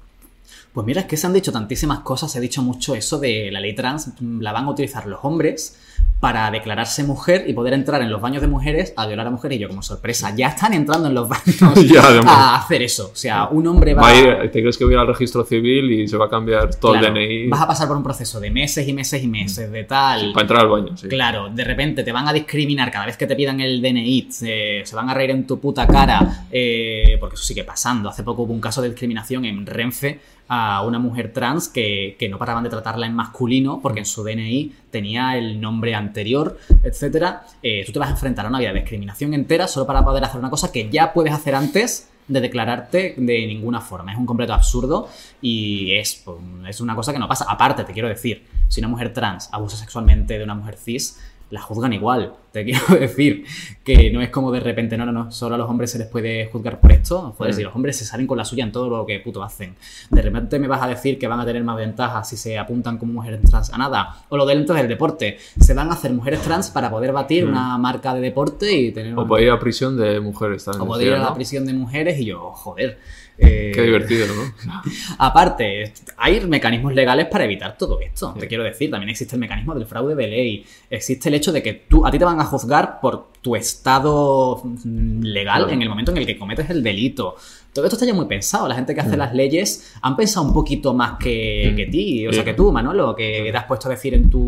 Pues mira, es que se han dicho tantísimas cosas, se ha dicho mucho eso de la ley trans, la van a utilizar los hombres para declararse mujer y poder entrar en los baños de mujeres a violar a mujeres. Y yo, como sorpresa, ya están entrando en los baños Ya, a hacer eso. O sea, un hombre va, ir- ¿Te crees que ir al registro civil y se va a cambiar todo Claro, el DNI Vas a pasar por un proceso de meses y meses y meses, de tal. para entrar al baño? Sí. Claro, de repente te van a discriminar cada vez que te pidan el DNI, se, se van a reír en tu puta cara, eh, porque eso sigue pasando. Hace poco hubo un caso de discriminación en Renfe a una mujer trans que, que no paraban de tratarla en masculino porque en su DNI tenía el nombre anterior, etcétera. Eh, tú te vas a enfrentar a una vida de discriminación entera solo para poder hacer una cosa que ya puedes hacer antes de declararte de ninguna forma. Es un completo absurdo y es, pues, es una cosa que no pasa. Aparte, te quiero decir, si una mujer trans abusa sexualmente de una mujer cis, la juzgan igual. Te quiero decir que no es como de repente, no, no, no, solo a los hombres se les puede juzgar por esto. Joder, Mm. si los hombres se salen con la suya en todo lo que puto hacen. De repente me vas a decir que van a tener más ventajas si se apuntan como mujeres trans a nada. O lo del del deporte. Se van a hacer mujeres trans para poder batir Mm. una marca de deporte y tener O para ir a prisión de mujeres también. o poder ir a la prisión de mujeres y yo, joder. Eh, Qué divertido, ¿no? Aparte, hay mecanismos legales para evitar todo esto. Sí. Te quiero decir, también existe el mecanismo del fraude de ley. Existe el hecho de que tú, a ti te van a juzgar por tu estado mm, legal Claro. en el momento en el que cometes el delito. Todo esto está ya muy pensado. La gente que hace Mm. las leyes han pensado un poquito más que, Mm. que ti, o sea, que tú, Manolo, que te has puesto a decir en tu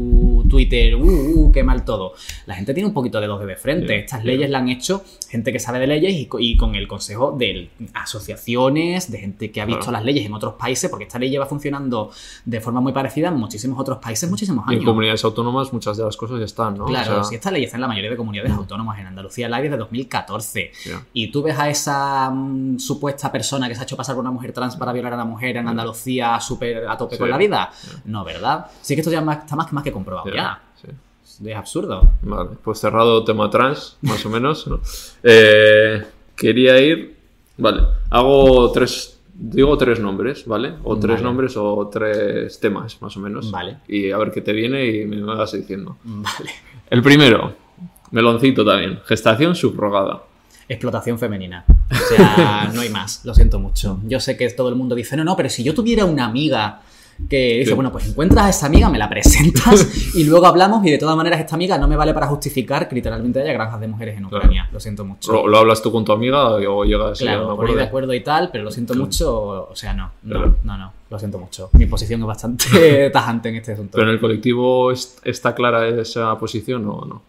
Twitter, uh, uh, qué mal todo. La gente tiene un poquito de dos de frente. Estas leyes las han hecho gente que sabe de leyes y, co- y con el consejo de asociaciones, de gente que ha visto Claro. las leyes en otros países, porque esta ley lleva funcionando de forma muy parecida en muchísimos otros países muchísimos Y en años. comunidades autónomas muchas de las cosas ya están, ¿no? Claro, O sea, si esta ley está en la mayoría de comunidades autónomas, en Andalucía la hay desde 2014. ya. Y tú ves a esa mm, supuesta persona que se ha hecho pasar por una mujer trans para violar a una mujer en Andalucía súper a tope Sí. con la vida. No, ¿verdad? Sí que esto ya más- está más que más que comprobado Ya, ya. sí. Es absurdo. Vale, pues cerrado tema trans, más o menos. ¿no? Eh, quería ir. Vale, hago tres. Digo tres nombres, ¿vale? O tres Vale. nombres o tres temas, más o menos. Vale. Y a ver qué te viene y me vas diciendo. Vale. El primero, meloncito también. Gestación subrogada. Explotación femenina. O sea, no hay más. Lo siento mucho. Yo sé que todo el mundo dice, no, no, pero si yo tuviera una amiga que dice, Sí. bueno, pues encuentras a esa amiga, me la presentas y luego hablamos y de todas maneras esta amiga no me vale para justificar que literalmente haya granjas de mujeres en Claro. Ucrania. Lo siento mucho. ¿Lo, lo hablas tú con tu amiga o llegas a Claro, por ir de acuerdo? y tal, pero lo siento Claro. mucho. O sea, no, no, Claro. no, no, lo siento mucho. Mi posición es bastante tajante en este asunto. ¿Pero en el colectivo es- está clara esa posición o no?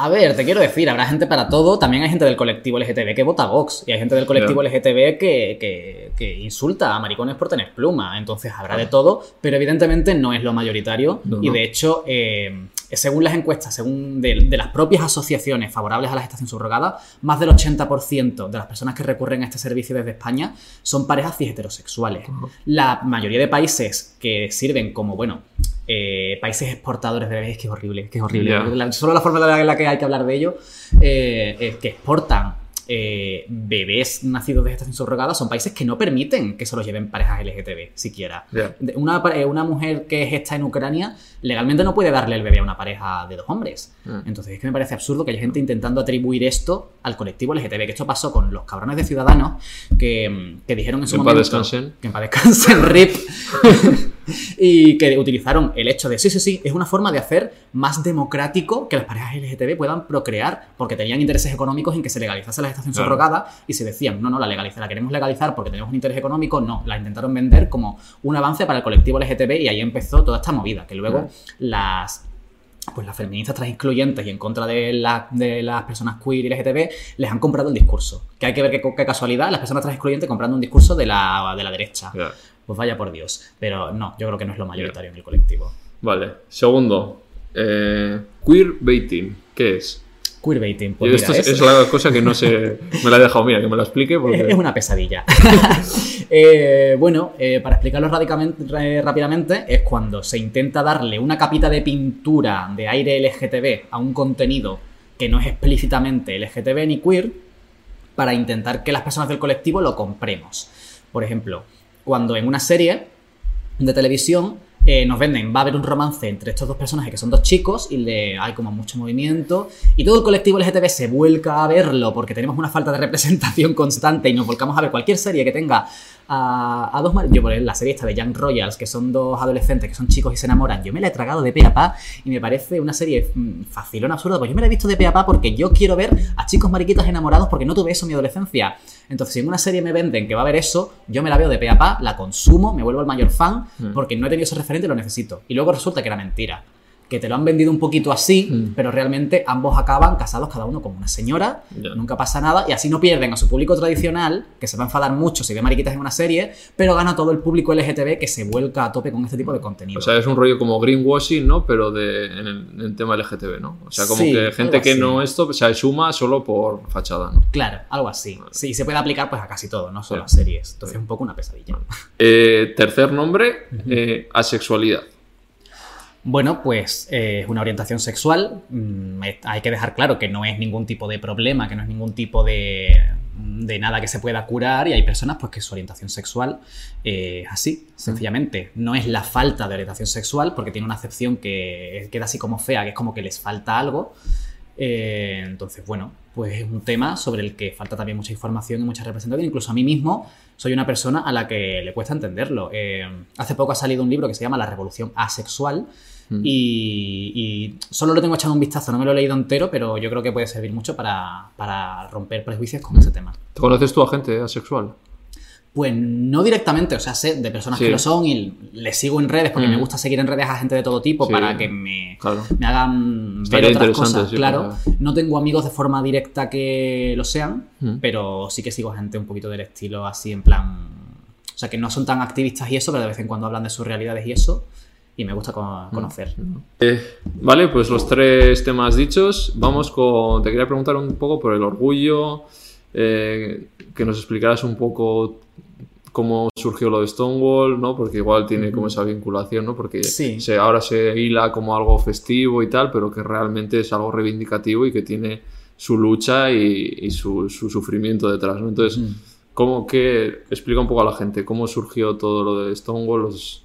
A ver, te quiero decir, habrá gente para todo. También hay gente del colectivo LGTB que vota Vox. Y hay gente del colectivo. LGTB que, que- que insulta a maricones por tener pluma. Entonces habrá de todo, pero evidentemente no es lo mayoritario. No, y de hecho, eh, según las encuestas, según de, de las propias asociaciones favorables a la gestación subrogada, más del 80% de las personas que recurren a este servicio desde España son parejas cis heterosexuales. La mayoría de países que sirven como, bueno, eh, países exportadores de bebés, que es horrible, que es horrible. La- solo la forma en la que hay que hablar de ello eh, es que exportan eh, bebés nacidos de gestación subrogada son países que no permiten que se los lleven parejas LGTB siquiera. Una, eh, una mujer que gesta en Ucrania legalmente no puede darle el bebé a una pareja de dos hombres. Mm. Entonces es que me parece absurdo que haya gente intentando atribuir esto al colectivo LGTB, que esto pasó con los cabrones de Ciudadanos que, mm, que dijeron en su Que en paz momento... descansen. Que en paz descansen, RIP. y que utilizaron el hecho de, sí, sí, sí, es una forma de hacer más democrático que las parejas LGTB puedan procrear, porque tenían intereses económicos en que se legalizase la gestación Claro. subrogada y se decían, no, no, la, legaliza, la queremos legalizar porque tenemos un interés económico, no, la intentaron vender como un avance para el colectivo LGTB y ahí empezó toda esta movida, que luego Claro. las pues las feministas trans incluyentes y en contra de, la- de las personas queer y LGTB les han comprado el discurso. Que hay que ver qué, qué casualidad, las personas trans excluyentes comprando un discurso de la, de la derecha. Pues vaya por Dios. Pero no, yo creo que no es lo mayoritario en el colectivo. Vale. Segundo, eh, queerbaiting. ¿Qué es? Queerbaiting, pues esto es, es- la cosa que no sé. Me la he dejado, mira, que me la explique. Porque... Es una pesadilla. Eh, bueno, eh, para explicarlo radicamente- ra- rápidamente, es cuando se intenta darle una capita de pintura de aire LGTB a un contenido que no es explícitamente LGTB ni queer, para intentar que las personas del colectivo lo compremos. Por ejemplo, cuando en una serie de televisión eh, nos venden, va a haber un romance entre estos dos personajes que son dos chicos y le, hay como mucho movimiento y todo el colectivo LGTB se vuelca a verlo porque tenemos una falta de representación constante y nos volcamos a ver cualquier serie que tenga a, a dos yo por la serie esta de Young Royals que son dos adolescentes que son chicos y se enamoran yo me la he tragado de pe a pa y me parece una serie mm, facilona absurda. Pues yo me la he visto de pe a pa porque yo quiero ver a chicos mariquitas enamorados porque no tuve eso en mi adolescencia. Entonces si en una serie me venden que va a haber eso yo me la veo de pe a pa la consumo me vuelvo el mayor fan Mm. porque no he tenido ese referente y lo necesito. Y luego resulta que era mentira que te lo han vendido un poquito así, Mm. pero realmente ambos acaban casados cada uno como una señora, nunca pasa nada, y así no pierden a su público tradicional, que se va a enfadar mucho si ve mariquitas en una serie, pero gana todo el público LGTB que se vuelca a tope con este tipo de contenido. O sea, es un rollo como greenwashing, ¿no? Pero de, en, el, en tema LGTB, ¿no? O sea, como Sí, que gente que no esto se suma solo por fachada, ¿no? Claro, algo así. Sí, se puede aplicar pues a casi todo, no solo a series. Entonces es un poco una pesadilla. Eh, tercer nombre, eh, asexualidad. Bueno, pues eh, es una orientación sexual. Mm, hay que dejar claro que no es ningún tipo de problema, que no es ningún tipo de, de nada que se pueda curar y hay personas pues que su orientación sexual es así, sencillamente. No es la falta de orientación sexual porque tiene una acepción que queda así como fea, que es como que les falta algo. Eh, entonces, bueno, pues es un tema sobre el que falta también mucha información y mucha representación. Incluso a mí mismo soy una persona a la que le cuesta entenderlo. Eh, hace poco ha salido un libro que se llama La Revolución Asexual, Mm. Y, solo lo tengo echado un vistazo, no me lo he leído entero, pero yo creo que puede servir mucho para, romper prejuicios con ese tema. ¿Te conoces tú a gente asexual? Pues no directamente, o sea, sé de personas que lo son y les sigo en redes porque me mm. gusta seguir en redes a gente de todo tipo para que me, me hagan ver otras cosas. claro, no tengo amigos de forma directa que lo sean, mm. pero sí que sigo gente un poquito del estilo así en plan... O sea, que no son tan activistas y eso, pero de vez en cuando hablan de sus realidades y eso y me gusta conocer. Eh, vale, pues los tres temas dichos, vamos con... Te quería preguntar un poco por el orgullo, eh, que nos explicaras un poco cómo surgió lo de Stonewall, ¿no? Porque igual tiene como esa vinculación, ¿no? Porque se, ahora se hila como algo festivo y tal, pero que realmente es algo reivindicativo y que tiene su lucha y, su, sufrimiento detrás, ¿no? Entonces, ¿cómo que explica un poco a la gente cómo surgió todo lo de Stonewall, los,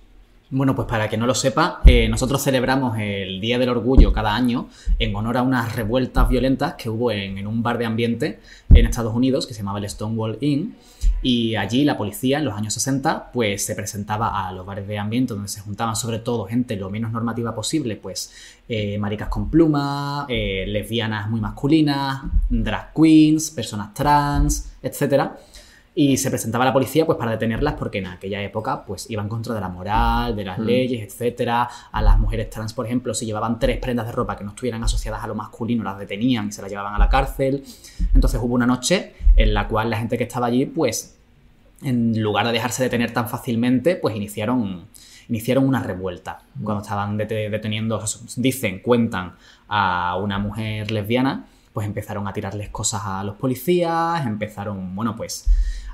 bueno, pues para que no lo sepa, eh, nosotros celebramos el Día del Orgullo cada año en honor a unas revueltas violentas que hubo en, un bar de ambiente en Estados Unidos que se llamaba el Stonewall Inn. Y allí la policía en los años 60 pues se presentaba a los bares de ambiente donde se juntaban sobre todo gente lo menos normativa posible, pues eh, maricas con pluma, eh, lesbianas muy masculinas, drag queens, personas trans, etcétera y se presentaba la policía pues para detenerlas porque en aquella época pues iba en contra de la moral, de las mm. leyes, etcétera. A las mujeres trans, por ejemplo, si llevaban tres prendas de ropa que no estuvieran asociadas a lo masculino, las detenían y se las llevaban a la cárcel. Entonces hubo una noche en la cual la gente que estaba allí pues en lugar de dejarse detener tan fácilmente pues iniciaron iniciaron una revuelta mm. cuando estaban deteniendo, dicen, cuentan a una mujer lesbiana, pues empezaron a tirarles cosas a los policías, empezaron, bueno, pues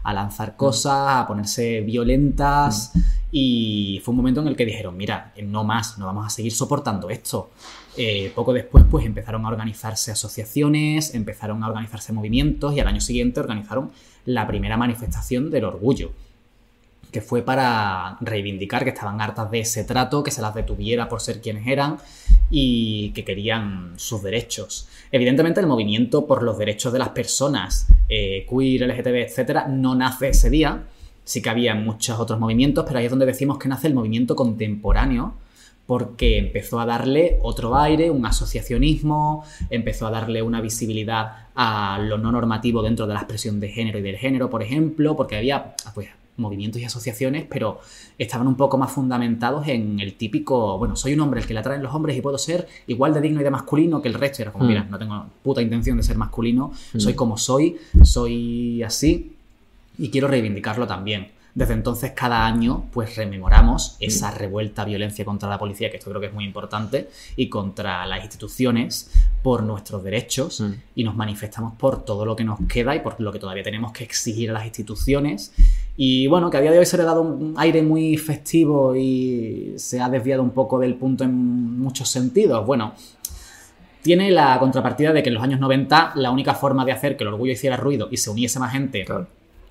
a lanzar cosas, a ponerse violentas. Y fue un momento en el que dijeron, mira, no más, no vamos a seguir soportando esto. Eh, poco después pues empezaron a organizarse asociaciones, empezaron a organizarse movimientos y al año siguiente organizaron la primera manifestación del orgullo que fue para reivindicar que estaban hartas de ese trato, que se las detuviera por ser quienes eran y que querían sus derechos. Evidentemente el movimiento por los derechos de las personas, eh, queer, LGTB, etcétera, no nace ese día. Sí que había muchos otros movimientos, pero ahí es donde decimos que nace el movimiento contemporáneo, porque empezó a darle otro aire, un asociacionismo, empezó a darle una visibilidad a lo no normativo dentro de la expresión de género y del género, por ejemplo, porque había pues, movimientos y asociaciones, pero estaban un poco más fundamentados en el típico, bueno, soy un hombre el que le atraen los hombres y puedo ser igual de digno y de masculino que el resto. Y era como, mira, mm. no tengo puta intención de ser masculino, mm. soy como soy, soy así y quiero reivindicarlo también. Desde entonces, cada año, pues rememoramos esa revuelta, violencia contra la policía, que esto creo que es muy importante, y contra las instituciones por nuestros derechos, mm. y nos manifestamos por todo lo que nos queda y por lo que todavía tenemos que exigir a las instituciones. Y bueno, que a día de hoy se le ha dado un aire muy festivo y se ha desviado un poco del punto en muchos sentidos. Bueno, tiene la contrapartida de que en los años 90 la única forma de hacer que el orgullo hiciera ruido y se uniese más gente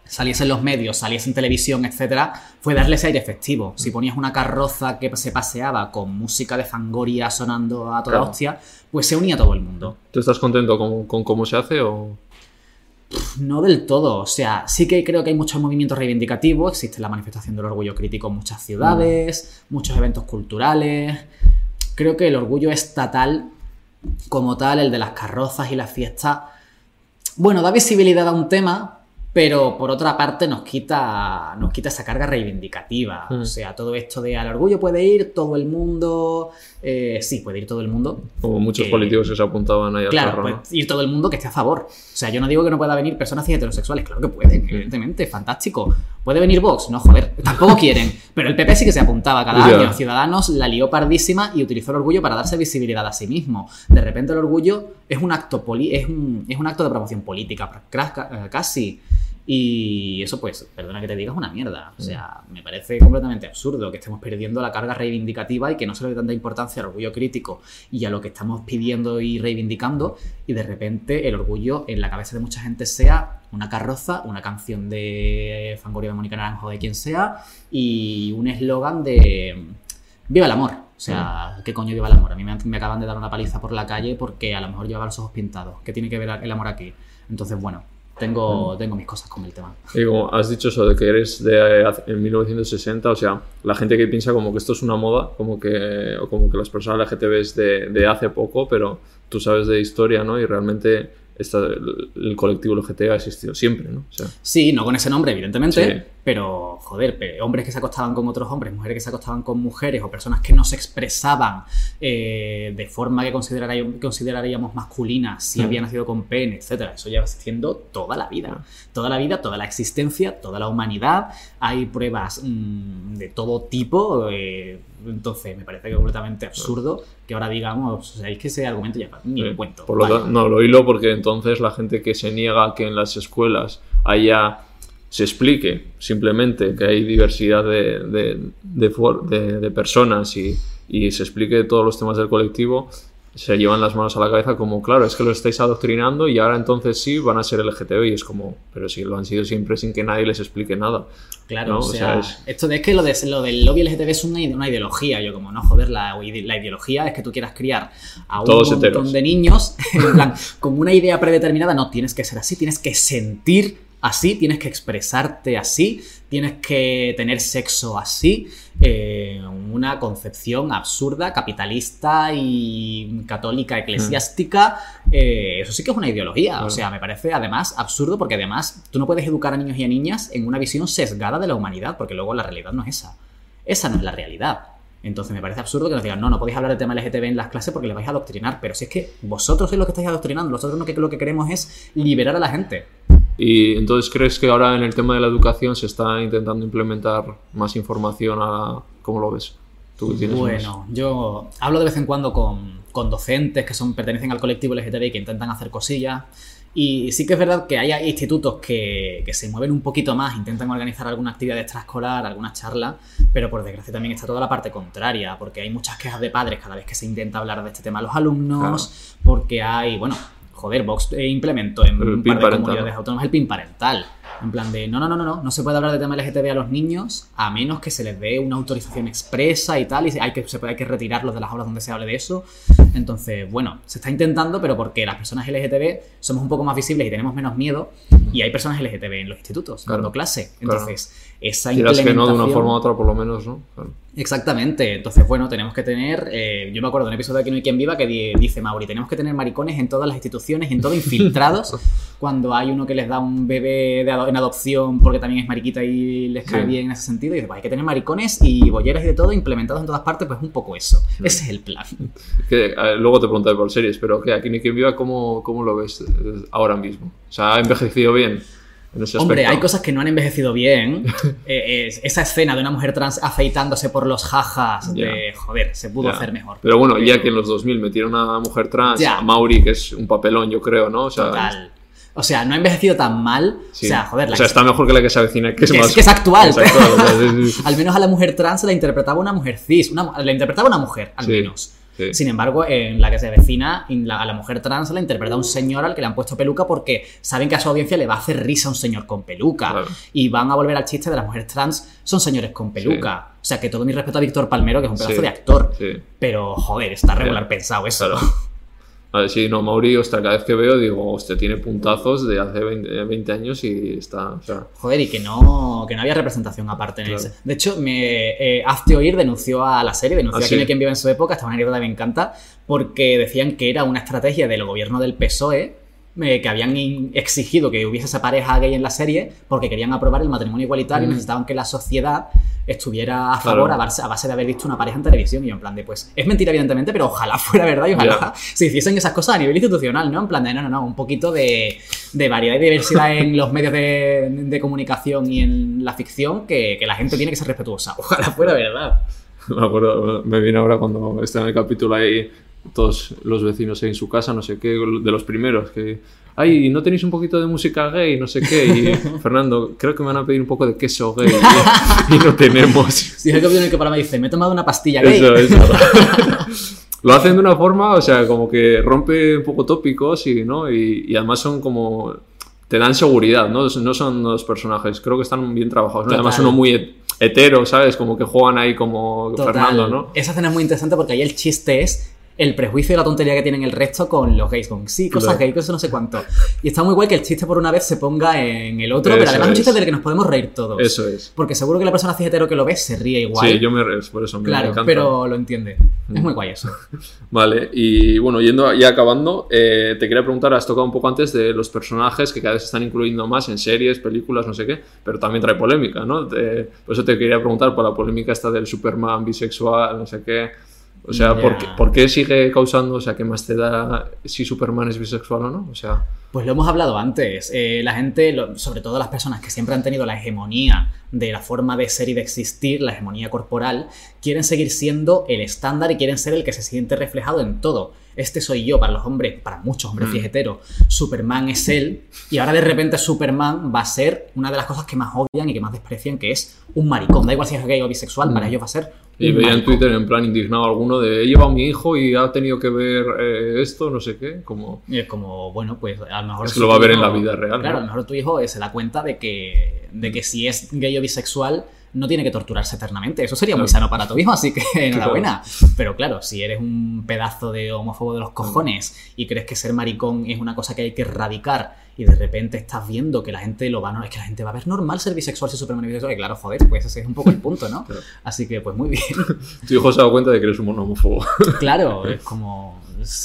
saliese en los medios, saliese en televisión, etcétera, fue darle ese aire efectivo. Si ponías una carroza que se paseaba con música de Fangoria sonando a toda hostia, pues se unía todo el mundo. ¿Tú estás contento con, cómo se hace o...? No del todo, o sea, sí que creo que hay muchos movimientos reivindicativos, existe la manifestación del orgullo crítico en muchas ciudades, mm. muchos eventos culturales. Creo que el orgullo estatal, como tal, el de las carrozas y las fiestas, bueno, da visibilidad a un tema, pero por otra parte nos quita, nos quita esa carga reivindicativa. O mm. sea, todo esto de al orgullo puede ir todo el mundo. Eh, sí, puede ir todo el mundo. Como muchos políticos que se apuntaban ahí Claro, puede ir todo el mundo que esté a favor. O sea, yo no digo que no pueda venir personas heterosexuales, claro que pueden, mm. evidentemente, fantástico. ¿Puede venir Vox? No, joder, tampoco quieren. Pero el PP sí que se apuntaba cada año. Ciudadanos la lió pardísima y utilizó el orgullo para darse visibilidad a sí mismo. De repente el orgullo es un acto, poli es un, es un acto de promoción política, casi Y eso, pues, perdona que te diga, es una mierda. O sea, me parece completamente absurdo que estemos perdiendo la carga reivindicativa y que no se le dé tanta importancia al orgullo crítico y a lo que estamos pidiendo y reivindicando. Y de repente el orgullo en la cabeza de mucha gente sea una carroza, una canción de Fangoria de Mónica Naranjo, de quien sea, y un eslogan de Viva el amor. O sea, ¿qué coño viva el amor? A mí me, me acaban de dar una paliza por la calle porque a lo mejor llevaba los ojos pintados. ¿Qué tiene que ver el amor aquí? Entonces, bueno, tengo, tengo mis cosas con el tema. Y como has dicho eso de que eres de en 1960, o sea, la gente que piensa como que esto es una moda, como que, o como que las personas LGTB es de, de hace poco, pero tú sabes de historia, ¿no? Y realmente esta- el, el colectivo LGTB ha existido siempre, ¿no? O sea, Sí, no con ese nombre, evidentemente, Sí. Pero joder, hombres que se acostaban con otros hombres, mujeres que se acostaban con mujeres o personas que no se expresaban eh, de forma que consideraríamos, consideraríamos masculina si Mm. había nacido con pene, etcétera. Eso lleva existiendo toda la vida. Toda la vida, toda la existencia, toda la humanidad. Hay pruebas mm, de todo tipo. eh, entonces, me parece completamente absurdo que ahora digamos, o sea, es que ese argumento ya ni eh, lo cuento. Por lo tanto, no, lo hilo porque entonces la gente que se niega que en las escuelas haya se explique simplemente que hay diversidad de, de, de personas y, y se explique todos los temas del colectivo, se llevan las manos a la cabeza como, claro, es que lo estáis adoctrinando y ahora entonces sí van a ser LGTB y es como, pero si lo han sido siempre sin que nadie les explique nada. Claro, ¿no? o O sea, sea, es- esto de, es que lo, de, lo del lobby LGTB es una, una ideología. Yo, como no, joder, la, la ideología es que tú quieras criar a un Todos montón heteros. de niños, en plan, con una idea predeterminada. No, tienes que ser así, tienes que sentir así, tienes que expresarte así, tienes que tener sexo así. eh, una concepción absurda, capitalista y católica eclesiástica. eh, eso sí que es una ideología. Claro. O sea, me parece además absurdo porque además tú no puedes educar a niños y a niñas en una visión sesgada de la humanidad, porque luego la realidad no es esa. Esa no es la realidad. Entonces me parece absurdo que nos digan, no, no podéis hablar del tema LGTB en las clases porque le vais a adoctrinar. Pero si es que vosotros sois los que estáis adoctrinando, nosotros lo que, lo que queremos es liberar a la gente. Y entonces, ¿crees que ahora en el tema de la educación se está intentando implementar más información a... ¿Cómo lo ves? Tú tienes más- Bueno, yo hablo de vez en cuando con, con docentes que son, pertenecen al colectivo LGTB y que intentan hacer cosillas. Y sí que es verdad que hay institutos que, que se mueven un poquito más, intentan organizar alguna actividad extraescolar, alguna charla, pero por desgracia también está toda la parte contraria, porque hay muchas quejas de padres cada vez que se intenta hablar de este tema a los alumnos, porque hay, bueno, joder, Vox eh, implementó en un par de parental, comunidades ¿no? autónomas el PIN parental. En plan de, no, no, no, no, no, no se puede hablar de tema LGTB a los niños a menos que se les dé una autorización expresa y tal, y hay que, se puede, hay que retirarlos de las aulas donde se hable de eso. Entonces, bueno, se está intentando, pero porque las personas LGTB somos un poco más visibles y tenemos menos miedo, y hay personas LGTB en los institutos Claro, dando clase. claro. Esa Quieras que no, de una implementación- forma u otra por lo menos, ¿no? Claro. Exactamente, entonces bueno, tenemos que tener, eh, yo me acuerdo de un episodio de Aquí no hay quien viva que di- dice Mauri, tenemos que tener maricones en todas las instituciones, en todo infiltrados, cuando hay uno que les da un bebé de ado- en adopción porque también es mariquita y les cae Sí. bien en ese sentido, y dice, pues hay que tener maricones y bolleras y de todo implementados en todas partes, pues un poco eso, ese es el plan. Que, eh, luego te preguntaré por series, pero que aquí ni quien viva, ¿cómo, ¿cómo lo ves eh, ahora mismo? O sea, ¿ha envejecido bien Hombre, hay cosas que no han envejecido bien. Eh, es- esa escena de una mujer trans afeitándose por los jajas de, joder, se pudo hacer mejor. Pero bueno, ya que en los 2000 metieron a una mujer trans, a Mauri, que es un papelón, yo creo, ¿no? O sea, Total. O sea, no ha envejecido tan mal. sí. O sea, joder, la O sea, está mejor que la que se avecina, que es que, más... es, que es actual. Es actual, o sea, sí, sí. al menos a la mujer trans la interpretaba una mujer cis. Una, la interpretaba una mujer, al Sí, menos. Sí. Sin embargo, en la que se la- a la mujer trans la interpreta un señor al que le han puesto peluca porque saben que a su audiencia le va a hacer risa un señor con peluca. Claro. Y van a volver al chiste de las mujeres trans son señores con peluca. O sea, que todo mi respeto a Víctor Palmero, que es un pedazo Sí, de actor. Pero, joder, está regular pensado eso. Claro. A ver, sí, no, Mauri, hostia, cada vez que veo digo, hostia, tiene puntazos de hace 20, 20 años y está, o sea, Joder, y que no, que no había representación aparte en Claro. ese. De hecho, me, eh, Hazte Oír denunció a la serie, denunció ¿Ah, a quien sí? quien vive en su época, esta que me encanta, porque decían que era una estrategia del gobierno del PSOE, eh, que habían exigido que hubiese esa pareja gay en la serie, porque querían aprobar el matrimonio igualitario y Mm. necesitaban que la sociedad estuviera a Claro. favor a, base, a base de haber visto una pareja en televisión. Y yo en plan de, pues, es mentira evidentemente, pero ojalá fuera verdad y ojalá Ya. se hiciesen esas cosas a nivel institucional, ¿no? En plan de, no, no, no, un poquito de, de variedad y diversidad en los medios de, de comunicación y en la ficción, que, que la gente tiene que ser respetuosa. Ojalá fuera verdad. me acuerdo, me viene ahora cuando está en el capítulo ahí todos los vecinos en su casa, no sé qué, de los primeros, que, ay, ¿no tenéis un poquito de música gay? No sé qué. Y Fernando, creo que me van a pedir un poco de queso gay y, y no tenemos. Es el en el que para me dice, me he tomado una pastilla gay. Eso, eso. Lo hacen de una forma, o sea, como que rompe un poco tópicos y, ¿no? y, y además son como... Te dan seguridad, ¿no? No son dos personajes, creo que están bien trabajados. ¿no? Además uno muy et- hetero, ¿sabes? Como que juegan ahí como Total. Fernando, ¿no? Esa escena es muy interesante porque ahí el chiste es el prejuicio y la tontería que tienen el resto con los gays. Con sí, cosas Claro. gay, cosas no sé cuánto. Y está muy guay que el chiste por una vez se ponga en el otro, Eso pero además es un chiste del que nos podemos reír todos. Eso es. Porque seguro que la persona hetero que lo ve se ríe igual. Sí, yo me río, por eso me Claro, pero lo entiende. Es muy guay eso. Vale, y bueno, yendo ya acabando, eh, te quería preguntar, has tocado un poco antes de los personajes que cada vez se están incluyendo más en series, películas, no sé qué, pero también trae polémica, ¿no? Te- por eso te quería preguntar por la polémica esta del Superman bisexual, no sé qué. O sea, ¿por, qué, por qué sigue causando, o sea, qué más te da si Superman es bisexual o no? O sea, Pues lo hemos hablado antes. Eh, la gente, lo- sobre todo las personas que siempre han tenido la hegemonía de la forma de ser y de existir, la hegemonía corporal, quieren seguir siendo el estándar y quieren ser el que se siente reflejado en todo. Este soy yo para los hombres, para muchos hombres Mm. fijeteros. Superman es él. Y ahora de repente Superman va a ser una de las cosas que más odian y que más desprecian, que es un maricón. Da igual si es gay o bisexual, Mm. para ellos va a ser y veía en. Twitter en plan indignado alguno de he llevado a mi hijo y ha tenido que ver eh, esto, no sé qué, como... Y es como, bueno, pues a lo mejor... Es que lo va a ver en hijo- la vida real, Claro, ¿no? a lo mejor tu hijo se da cuenta de que, de que si es gay o bisexual no tiene que torturarse eternamente. Eso sería muy Claro. sano para tu hijo, así que enhorabuena. Pero claro, si eres un pedazo de homófobo de los cojones y crees que ser maricón es una cosa que hay que erradicar y de repente estás viendo que la gente lo va a... Es que la gente va a ver normal ser bisexual si Superman es bisexual. Y claro, joder, pues ese es un poco el punto, ¿no? Claro. Así que pues muy bien. Tu hijo se ha dado cuenta de que eres un homófobo. claro, es como...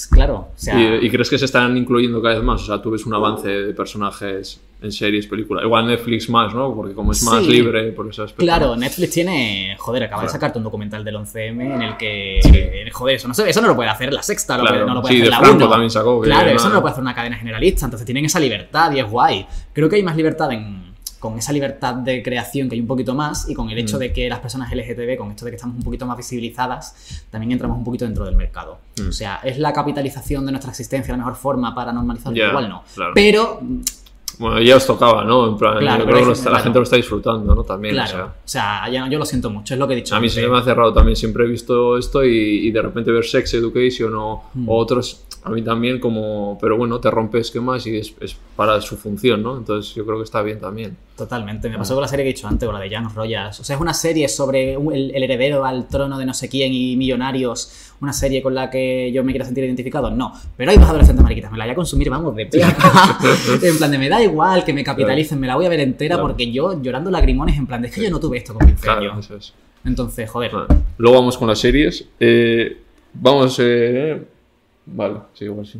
claro, o sea... ¿Y, y crees que se están incluyendo cada vez más? O sea, tú ves un avance de personajes en series, películas. Igual Netflix más, ¿no? Porque como es más Sí. libre por aspecto. Claro, Netflix tiene. Joder, acaba de Claro. sacarte un documental del 11M en el que. Joder, eso no, eso no lo puede hacer la sexta, lo Claro. puede- no lo puede Sí, hacer de la Franco 1. también sacó, Claro, eso nada. no lo puede hacer una cadena generalista. Entonces tienen esa libertad y es guay. Creo que hay más libertad en. Con esa libertad de creación que hay un poquito más y con el hecho Mm. de que las personas LGTB, con esto de que estamos un poquito más visibilizadas, también entramos un poquito dentro del mercado. Mm. O sea, ¿es la capitalización de nuestra existencia la mejor forma para normalizarlo? Igual no. claro. Pero Bueno, ya os tocaba, ¿no? En plan, Claro, yo creo que la gente lo está disfrutando, ¿no? También, Claro, o sea. o sea, ya- yo lo siento mucho, es lo que he dicho. A mí antes. me ha cerrado también, siempre he visto esto y, y de repente ver Sex Education o, Mm. o otros, a mí también como, pero bueno, te rompe esquemas y es, es para su función, ¿no? Entonces yo creo que está bien también. Totalmente. Ah. Me pasó con la serie que he dicho antes, con la de Young Royals. O sea, es una serie sobre el, el heredero al trono de no sé quién y millonarios. Una serie con la que yo me quiera sentir identificado. No. Pero hay dos adolescentes mariquitas. Me la voy a consumir, vamos, de pe a pa. En plan de me da igual que me capitalicen, me la voy a ver entera Claro. porque yo llorando lagrimones en plan de es que yo no tuve esto con 15 Claro, años. eso es. Entonces, joder. Vale. Luego vamos con las series. Eh, vamos. eh, vale, sí, igual sí.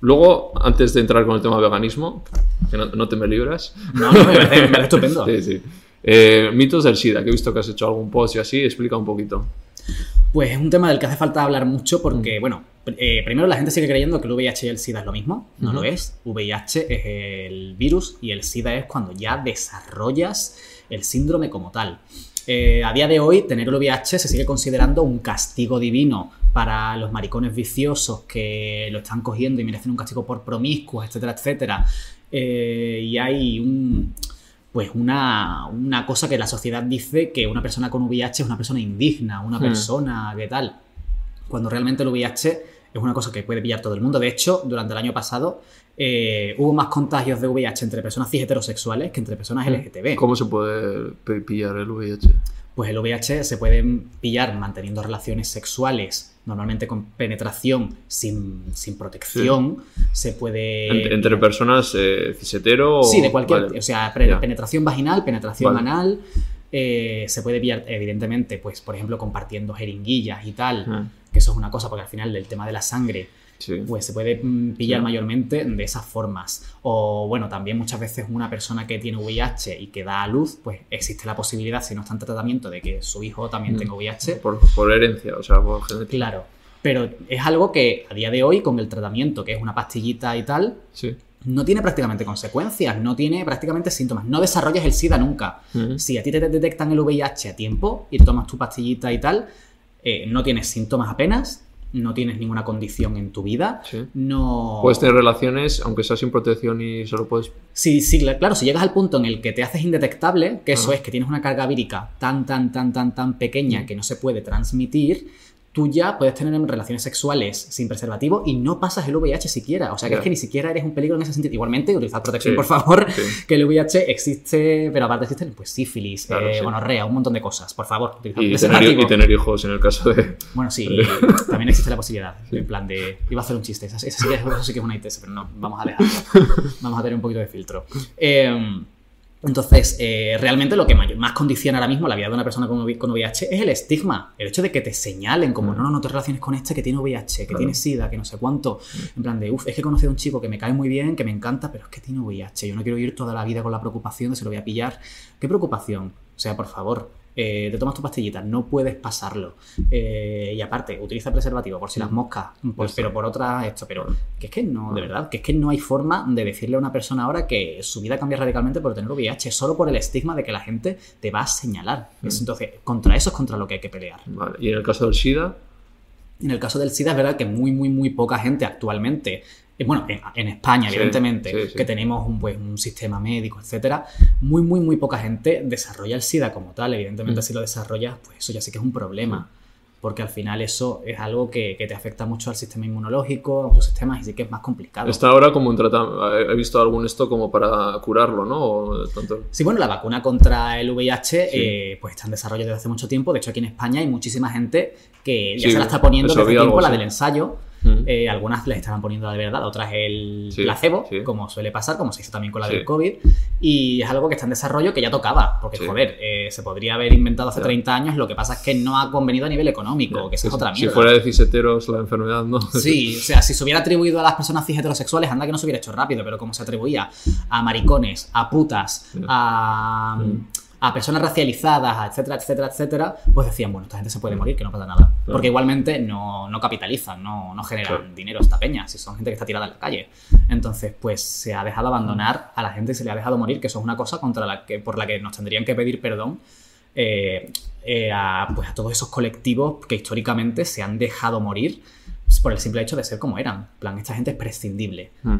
Luego, antes de entrar con el tema veganismo, que no, no te me libras. No, no, me parece, me parece estupendo. Sí, sí. Eh, mitos del SIDA, que he visto que has hecho algún post y así, explica un poquito. Pues es un tema del que hace falta hablar mucho Mm. porque, bueno, pr- eh, primero la gente sigue creyendo que el VIH y el SIDA es lo mismo. No lo es. VIH es el virus y el SIDA es cuando ya desarrollas el síndrome como tal. Eh, a día de hoy, tener el VIH se sigue considerando un castigo divino para los maricones viciosos que lo están cogiendo y merecen un castigo por promiscuos, etcétera, etcétera. Eh, y hay un, pues una, una cosa que la sociedad dice que una persona con VIH es una persona indigna, una Hmm. persona que tal. Cuando realmente el VIH es una cosa que puede pillar todo el mundo. De hecho, durante el año pasado eh, hubo más contagios de VIH entre personas cis heterosexuales que entre personas LGTB. ¿Cómo se puede pillar el VIH? Pues el VIH se puede pillar manteniendo relaciones sexuales, normalmente con penetración sin, sin protección. Se puede. Ent- entre personas eh, cisetero o- Sí, de cualquier. vale. O sea, penetración vaginal, penetración Vale. anal. eh, se puede pillar, evidentemente, pues, por ejemplo, compartiendo jeringuillas y tal. Mm, Que eso es una cosa, porque al final del tema de la sangre, sí. pues se puede mm, pillar Sí. mayormente de esas formas. O bueno, también muchas veces una persona que tiene VIH y que da a luz, pues existe la posibilidad, si no está en tratamiento, de que su hijo también Mm. tenga VIH. Por, por herencia, o sea, por genética. Claro. Pero es algo que a día de hoy, con el tratamiento, que es una pastillita y tal, Sí. no tiene prácticamente consecuencias, no tiene prácticamente síntomas, no desarrollas el SIDA nunca. Si a ti te detectan el VIH a tiempo y tomas tu pastillita y tal, eh, no tienes síntomas apenas, no tienes ninguna condición en tu vida, Sí. no... Puedes tener relaciones, aunque sea sin protección y solo puedes. Sí, sí, cla- claro, si llegas al punto en el que te haces indetectable, que eso es que tienes una carga vírica tan, tan, tan, tan, tan pequeña Mm. que no se puede transmitir, tú ya puedes tener relaciones sexuales sin preservativo y no pasas el VIH siquiera. O sea, que es que ni siquiera eres un peligro en ese sentido. Igualmente, utilizad protección, Sí, por favor, sí. que el VIH existe, pero aparte existen pues sífilis, Claro, eh, sí. gonorrea, un montón de cosas. Por favor, utilizad Y tener, y tener hijos en el caso de. Bueno, sí, también existe la posibilidad. En plan de. Iba a hacer un chiste. Esa, esa eso sí que es una ITS, pero no, vamos a dejarlo. Vamos a tener un poquito de filtro. Eh, entonces, eh, realmente lo que más condiciona ahora mismo la vida de una persona con, con VIH es el estigma. El hecho de que te señalen como, no, no, no te relaciones con este que tiene VIH, que Claro. tiene SIDA, que no sé cuánto. En plan de, uff, es que he conocido a un chico que me cae muy bien, que me encanta, pero es que tiene VIH. Yo no quiero ir toda la vida con la preocupación de se lo voy a pillar. ¿Qué preocupación? O sea, por favor, eh, te tomas tu pastillita, no puedes pasarlo. Eh, y aparte, utiliza preservativo por si las moscas, pues, pero por otras esto, pero que es que no, de verdad, que es que no hay forma de decirle a una persona ahora que su vida cambia radicalmente por tener VIH, solo por el estigma de que la gente te va a señalar. Es- entonces, contra eso es contra lo que hay que pelear. Vale. Y en el caso del SIDA, En el caso del SIDA es verdad que muy, muy, muy poca gente actualmente, bueno, en, en España, Sí, evidentemente, sí, sí. que tenemos un, pues, un sistema médico, etcétera, muy, muy, muy poca gente desarrolla el SIDA como tal. Evidentemente, Mm. si lo desarrollas, pues eso ya sí que es un problema. Porque al final eso es algo que, que te afecta mucho al sistema inmunológico, a muchos sistemas, y sí que es más complicado. está ahora como en tratamiento. He visto algún esto como para curarlo, ¿no? O tanto... Sí, bueno, la vacuna contra el VIH eh, pues está en desarrollo desde hace mucho tiempo. De hecho, aquí en España hay muchísima gente que ya se la está poniendo desde tiempo, algo, la del ensayo. Mm. Eh, algunas les estarán poniendo de verdad, otras el Sí, placebo, sí. como suele pasar, como se hizo también con la Sí. del COVID. Y es algo que está en desarrollo que ya tocaba, porque joder, eh, se podría haber inventado hace Ya. 30 años, lo que pasa es que no ha convenido a nivel económico, que esa es Si- otra Si mierda. fuera de ciseteros la enfermedad, ¿no? Sí, o sea, si se hubiera atribuido a las personas cis heterosexuales, anda que no se hubiera hecho rápido, pero como se atribuía a maricones, a putas, Ya. a, Mm. A personas racializadas, etcétera, etcétera, etcétera, pues decían, bueno, esta gente se puede morir, que no pasa nada. Porque igualmente no, no capitalizan, no, no generan Claro. dinero esta peña, si son gente que está tirada en la calle. Entonces, pues se ha dejado abandonar a la gente y se le ha dejado morir, que eso es una cosa contra la que, por la que nos tendrían que pedir perdón eh, eh, a, pues a todos esos colectivos que históricamente se han dejado morir por el simple hecho de ser como eran. En plan, esta gente es prescindible. Mm.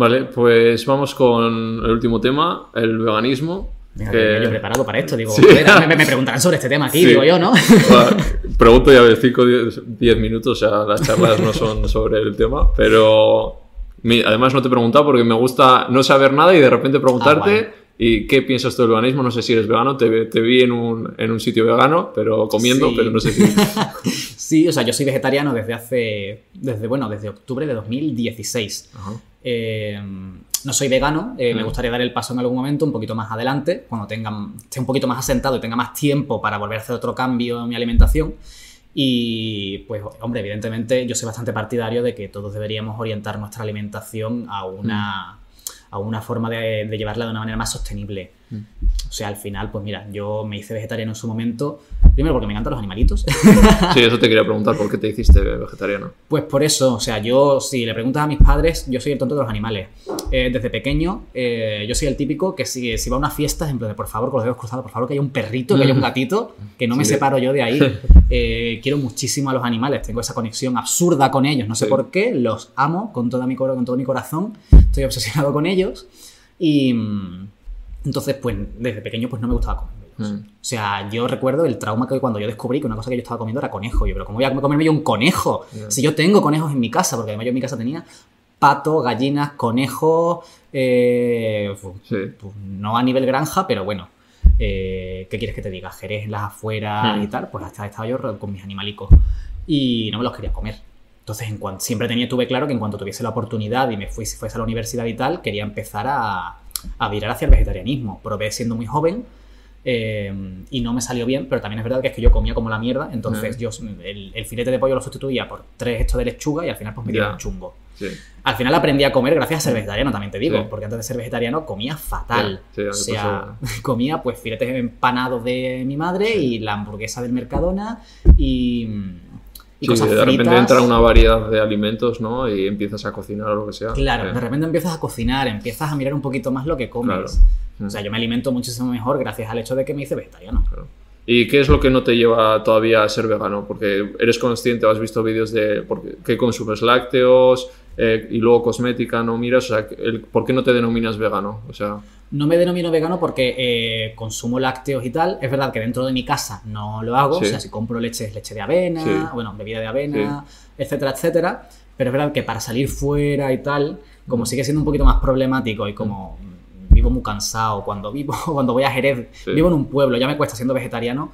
Vale, pues vamos con el último tema, el veganismo. Venga, que- yo he preparado para esto. Digo, Sí. me, me preguntarán sobre este tema aquí, Sí. digo yo, ¿no? Bueno, Pregunto ya de 5 o 10 minutos, o sea, las charlas no son sobre el tema, pero además no te he preguntado porque me gusta no saber nada y de repente preguntarte Ah, y qué piensas tú del veganismo, no sé si eres vegano, te, te vi en un, en un sitio vegano, pero comiendo, Sí. pero no sé si... Sí, o sea, yo soy vegetariano desde hace, desde, bueno, desde octubre de 2016. Ajá. Eh, no soy vegano, eh, me gustaría dar el paso en algún momento, un poquito más adelante, cuando tenga, esté un poquito más asentado y tenga más tiempo para volver a hacer otro cambio en mi alimentación. Y pues, hombre, evidentemente yo soy bastante partidario de que todos deberíamos orientar nuestra alimentación a una, a una forma de, de llevarla de una manera más sostenible. Mm. O sea, al final, pues mira, yo me hice vegetariano en su momento, primero porque me encantan los animalitos. Sí, eso te quería preguntar, ¿por qué te hiciste vegetariano? Pues por eso, o sea, yo, si le preguntas a mis padres, yo soy el tonto de los animales. Eh, desde pequeño, eh, yo soy el típico que si, si va a una fiesta, es en plan de, por favor, con los dedos cruzados, por favor, que haya un perrito, que haya un gatito, que no me Sí. separo yo de ahí. Eh, quiero muchísimo a los animales, tengo esa conexión absurda con ellos, no sé Sí. por qué, los amo con, toda mi, con todo mi corazón, estoy obsesionado con ellos. Y mm, entonces, pues, desde pequeño, pues no me gustaba comer. Mm. O sea, yo recuerdo el trauma que cuando yo descubrí que una cosa que yo estaba comiendo era conejo. Yo, pero ¿cómo voy a comerme yo un conejo? Si yo tengo conejos en mi casa, porque además yo en mi casa tenía pato, gallinas, conejos, eh, Sí. pues, no a nivel granja, pero bueno. eh, ¿Qué quieres que te diga? Jerez en las afueras Hmm. y tal, pues hasta estaba yo con mis animalicos y no me los quería comer. Entonces, en cuanto, siempre tenía, tuve claro que en cuanto tuviese la oportunidad y me fui, si fuese a la universidad y tal, quería empezar a, a virar hacia el vegetarianismo. Probé siendo muy joven eh, y no me salió bien, pero también es verdad que es que yo comía como la mierda, entonces yo el, el filete de pollo lo sustituía por tres estos de lechuga y al final pues me dieron Ya. chungo. Sí. Al final aprendí a comer gracias a ser vegetariano, también te digo, Sí. porque antes de ser vegetariano comía fatal. Sí, o sea, comía pues filetes empanados de mi madre y la hamburguesa del Mercadona y, y Sí, cosas de repente fritas. entra una variedad de alimentos, ¿no? Y empiezas a cocinar o lo que sea. Claro, Sí. de repente empiezas a cocinar, empiezas a mirar un poquito más lo que comes. Claro. O sea, yo me alimento muchísimo mejor gracias al hecho de que me hice vegetariano. Claro. ¿Y qué es lo que no te lleva todavía a ser vegano? Porque eres consciente, has visto vídeos de por qué consumes lácteos eh, y luego cosmética, no miras, o sea, el- ¿por qué no te denominas vegano? O sea, No me denomino vegano porque eh, consumo lácteos y tal. Es verdad que dentro de mi casa no lo hago. Sí. O sea, si compro leche es leche de avena, Sí. bueno, bebida de avena, etcétera, etcétera. Pero es verdad que para salir fuera y tal, como sigue siendo un poquito más problemático y como mm, vivo muy cansado, cuando vivo, cuando voy a Jerez, vivo en un pueblo, ya me cuesta siendo vegetariano,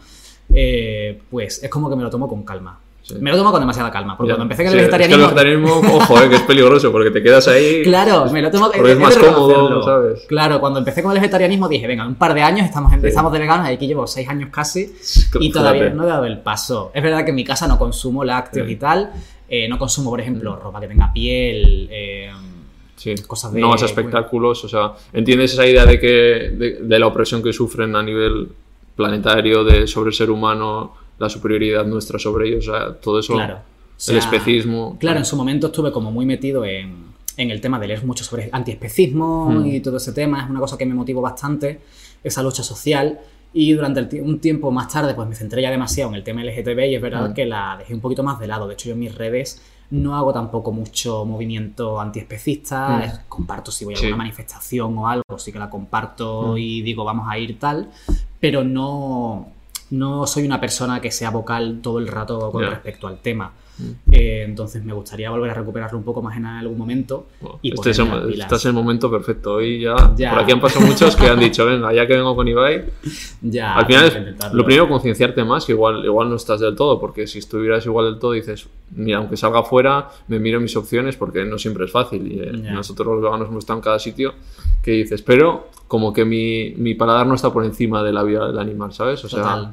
eh, pues es como que me lo tomo con calma. Sí. Me lo tomo con demasiada calma, porque ya. cuando empecé con Sí, el es que vegetarianismo... el vegetarianismo, ojo, eh, que es peligroso porque te quedas ahí. Claro, me lo tomo Porque es de más cómodo. ¿sabes? Claro, cuando empecé con el vegetarianismo dije, venga, un par de años estamos, Sí. estamos de veganos, aquí llevo seis años casi y Fíjate. todavía no he dado el paso. Es verdad que en mi casa no consumo lácteos Sí. y tal, eh, no consumo, por ejemplo, ropa que tenga piel, eh, Sí. cosas de- no a espectáculos, o sea, ¿entiendes esa idea de que de, de la opresión que sufren a nivel planetario de sobre el ser humano, la superioridad nuestra sobre ellos, o sea, todo eso, claro. O sea, el especismo. Claro, en su momento estuve como muy metido en, en el tema de leer mucho sobre antiespecismo Mm. y todo ese tema. Es una cosa que me motivó bastante, esa lucha social. Y durante el un tiempo más tarde, pues me centré ya demasiado en el tema LGTB y es verdad Mm. que la dejé un poquito más de lado. De hecho, yo en mis redes no hago tampoco mucho movimiento antiespecista. Mm. Es- Comparto si voy a Sí. una manifestación o algo, sí que la comparto Mm. y digo vamos a ir tal. Pero no, no soy una persona que sea vocal todo el rato con respecto al tema. Mm. Eh, entonces me gustaría volver a recuperarlo un poco más en algún momento. Bueno, y este es el, estás en el momento perfecto. Hoy ya, Ya. por aquí han pasado muchos que han dicho, venga, ya que vengo con Ibai, Ya, al final es lo primero concienciarte más, que igual, igual no estás del todo, porque si estuvieras igual del todo dices, mira, aunque salga fuera, me miro mis opciones porque no siempre es fácil. Y eh, nosotros los veganos hemos estado en cada sitio que dices, pero como que mi, mi paladar no está por encima de la vida del animal, ¿sabes? O sea, Total.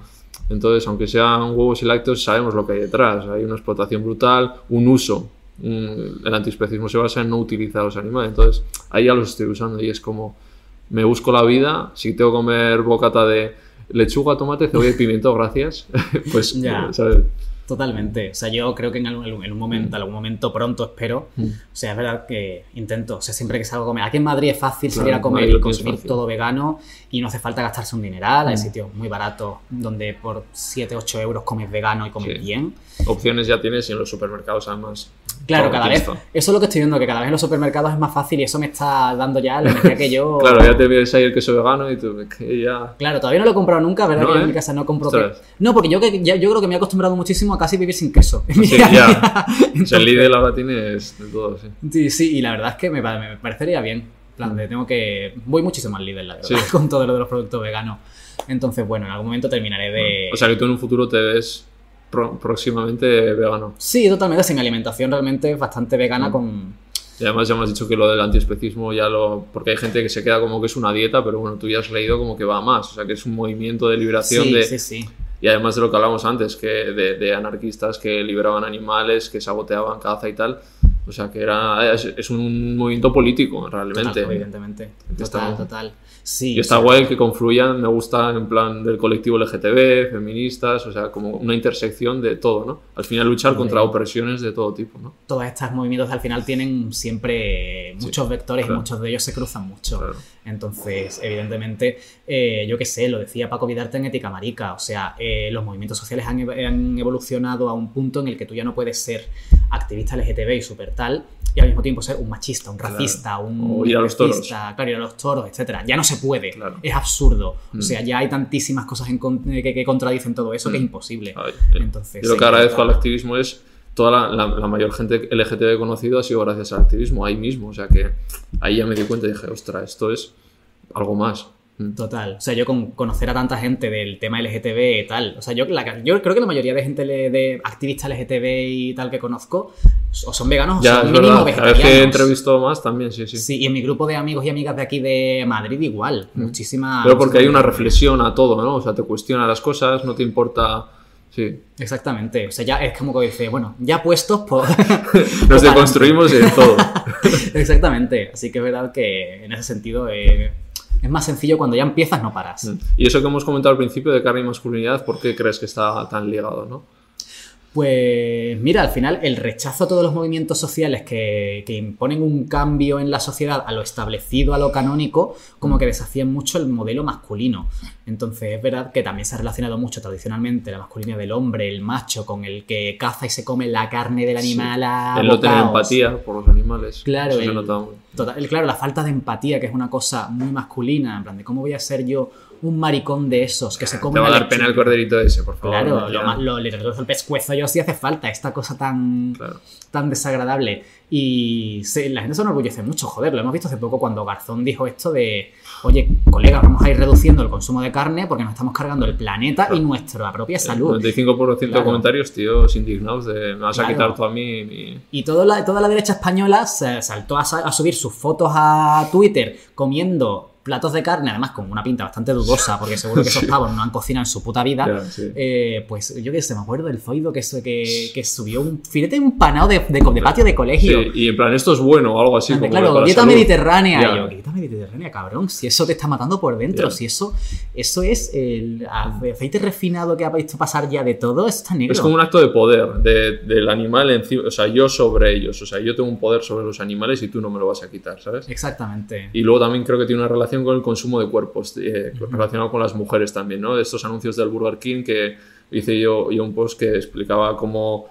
Entonces, aunque sean huevos y lácteos, sabemos lo que hay detrás. Hay una explotación brutal, un uso. El antiespecismo se basa en no utilizar a los animales. Entonces, ahí ya los estoy usando y es como, me busco la vida. Si tengo que comer bocata de lechuga, tomate, cebolla y pimiento, gracias. pues, Ya. eh, ¿sabes? Totalmente. O sea, yo creo que en algún, en un momento, algún momento pronto espero. Mm. O sea, es verdad que intento. O sea, siempre que salgo a comer. Aquí en Madrid es fácil Claro, salir a en comer Madrid y consumir todo vegano y no hace falta gastarse un dineral. Hay Mm. sitios muy baratos donde por 7, 8 euros comes vegano y comes Sí. bien. Opciones ya tienes y en los supermercados, además. Claro, cada vez. Eso es lo que estoy viendo, que cada vez en los supermercados es más fácil y eso me está dando ya la energía que yo. Claro, ya te ves ahí el queso vegano y tú, que ya. Claro, todavía no lo he comprado nunca, ¿verdad? No, que yo en ¿eh? mi casa no compro queso. No, porque yo, que- ya- yo creo que me he acostumbrado muchísimo a casi vivir sin queso. Sí, ya. sea, el Entonces- Lidl ahora tienes de todo, sí. Sí, sí, y la verdad es que me, pa- me parecería bien. En plan, de tengo que. Voy muchísimo al Lidl, la verdad, Sí. con todo lo de los productos veganos. Entonces, bueno, en algún momento terminaré de. O sea, que tú en un futuro te ves pro- próximamente vegano. sí, totalmente. Mi alimentación realmente es bastante vegana Mm. con. Y además ya me has dicho que lo del antiespecismo ya lo... Porque hay gente que se queda como que es una dieta, pero bueno, tú ya has leído como que va a más. O sea, que es un movimiento de liberación Sí, de... sí, sí. Y además de lo que hablamos antes, que de, de anarquistas que liberaban animales, que saboteaban caza y tal. O sea, que era... Es, es un movimiento político, realmente. Total, evidentemente. Total, está- total. Sí. Y está sea, guay que confluyan, me gusta en plan del colectivo LGTB, feministas, o sea, como una intersección de todo, ¿no? Al final luchar contra opresiones de todo tipo, ¿no? Todos estos movimientos al final tienen siempre muchos vectores claro. y muchos de ellos se cruzan mucho. Claro. Entonces, evidentemente, eh, yo qué sé, lo decía Paco Vidarte en Ética Marica, o sea, eh, los movimientos sociales han, ev- han evolucionado a un punto en el que tú ya no puedes ser activista LGTB y super tal, y al mismo tiempo ser un machista, un Claro. racista, un O ir a los toros. claro, ir a los toros, etcétera. Ya no se puede, Claro. es absurdo. Mm. O sea, ya hay tantísimas cosas en con- que, que contradicen todo eso que es Mm. imposible. Ay, Entonces, Yo lo que agradezco al activismo es toda la, la- la mayor gente LGTB conocido ha sido gracias al activismo, ahí mismo. O sea que ahí ya me di cuenta y dije, ostras, esto es algo más. Total. O sea, yo con conocer a tanta gente del tema LGTB y tal. O sea, yo, la- yo creo que la mayoría de gente le- de activistas LGTB y tal que conozco o son veganos o Ya, son es mínimo verdad. Cada vez que vegetarianos. entrevisto más también, sí, sí. Sí, y en mi grupo de amigos y amigas de aquí de Madrid igual. Muchísimas. Mm. Pero porque hay una reflexión a todo, ¿no? O sea, te cuestiona las cosas, no te importa... Sí. Exactamente. O sea, ya es como que dice, bueno, ya puestos, pues. Nos deconstruimos en todo. Exactamente. Así que es verdad que en ese sentido eh, es más sencillo cuando ya empiezas, no paras. Y eso que hemos comentado al principio de carne y masculinidad, ¿por qué crees que está tan ligado, no? Pues mira, al final el rechazo a todos los movimientos sociales que, que imponen un cambio en la sociedad a lo establecido, a lo canónico, como que desafían mucho el modelo masculino. Entonces es verdad que también se ha relacionado mucho tradicionalmente la masculinidad del hombre, el macho, con el que caza y se come la carne del animal a El no tener empatía por los animales. Claro, Eso el-. Total- claro, la falta de empatía, que es una cosa muy masculina, en plan de cómo voy a ser yo un maricón de esos que se come Te va a dar pena el corderito ese, por favor. Claro, lo, lo, le retuerzo el pescuezo yo sí hace falta, esta cosa tan, Claro. tan desagradable. Y se- la gente se enorgullece mucho, joder, lo hemos visto hace poco cuando Garzón dijo esto de, oye, colega, vamos a ir reduciendo el consumo de carne porque nos estamos cargando el planeta y nuestra propia salud. El 95% de Claro. comentarios, tíos, indignados de me vas a quitar tú a mí mi... Y toda la, toda la derecha española se saltó a, sa- a subir sus fotos a Twitter comiendo platos de carne, además con una pinta bastante dudosa, porque seguro que esos pavos no han cocinado en su puta vida. Sí. Eh, pues yo qué sé, me acuerdo del Zoido que, que, que subió un filete empanado de, de, de patio de colegio. Sí, y en plan, esto es bueno o algo así. Como claro, dieta salud. mediterránea. Ya. Y yo, ¿qué dieta mediterránea, cabrón? Si eso te está matando por dentro, si eso, eso es el aceite refinado que ha visto pasar ya de todo, está negro. Es como un acto de poder de- del animal encima, o sea, yo sobre ellos, o sea, yo tengo un poder sobre los animales y tú no me lo vas a quitar, ¿sabes? Exactamente. Y luego también creo que tiene una relación con el consumo de cuerpos, eh, relacionado con las mujeres también, ¿no? De estos anuncios del Burger King que hice yo, yo un post que explicaba cómo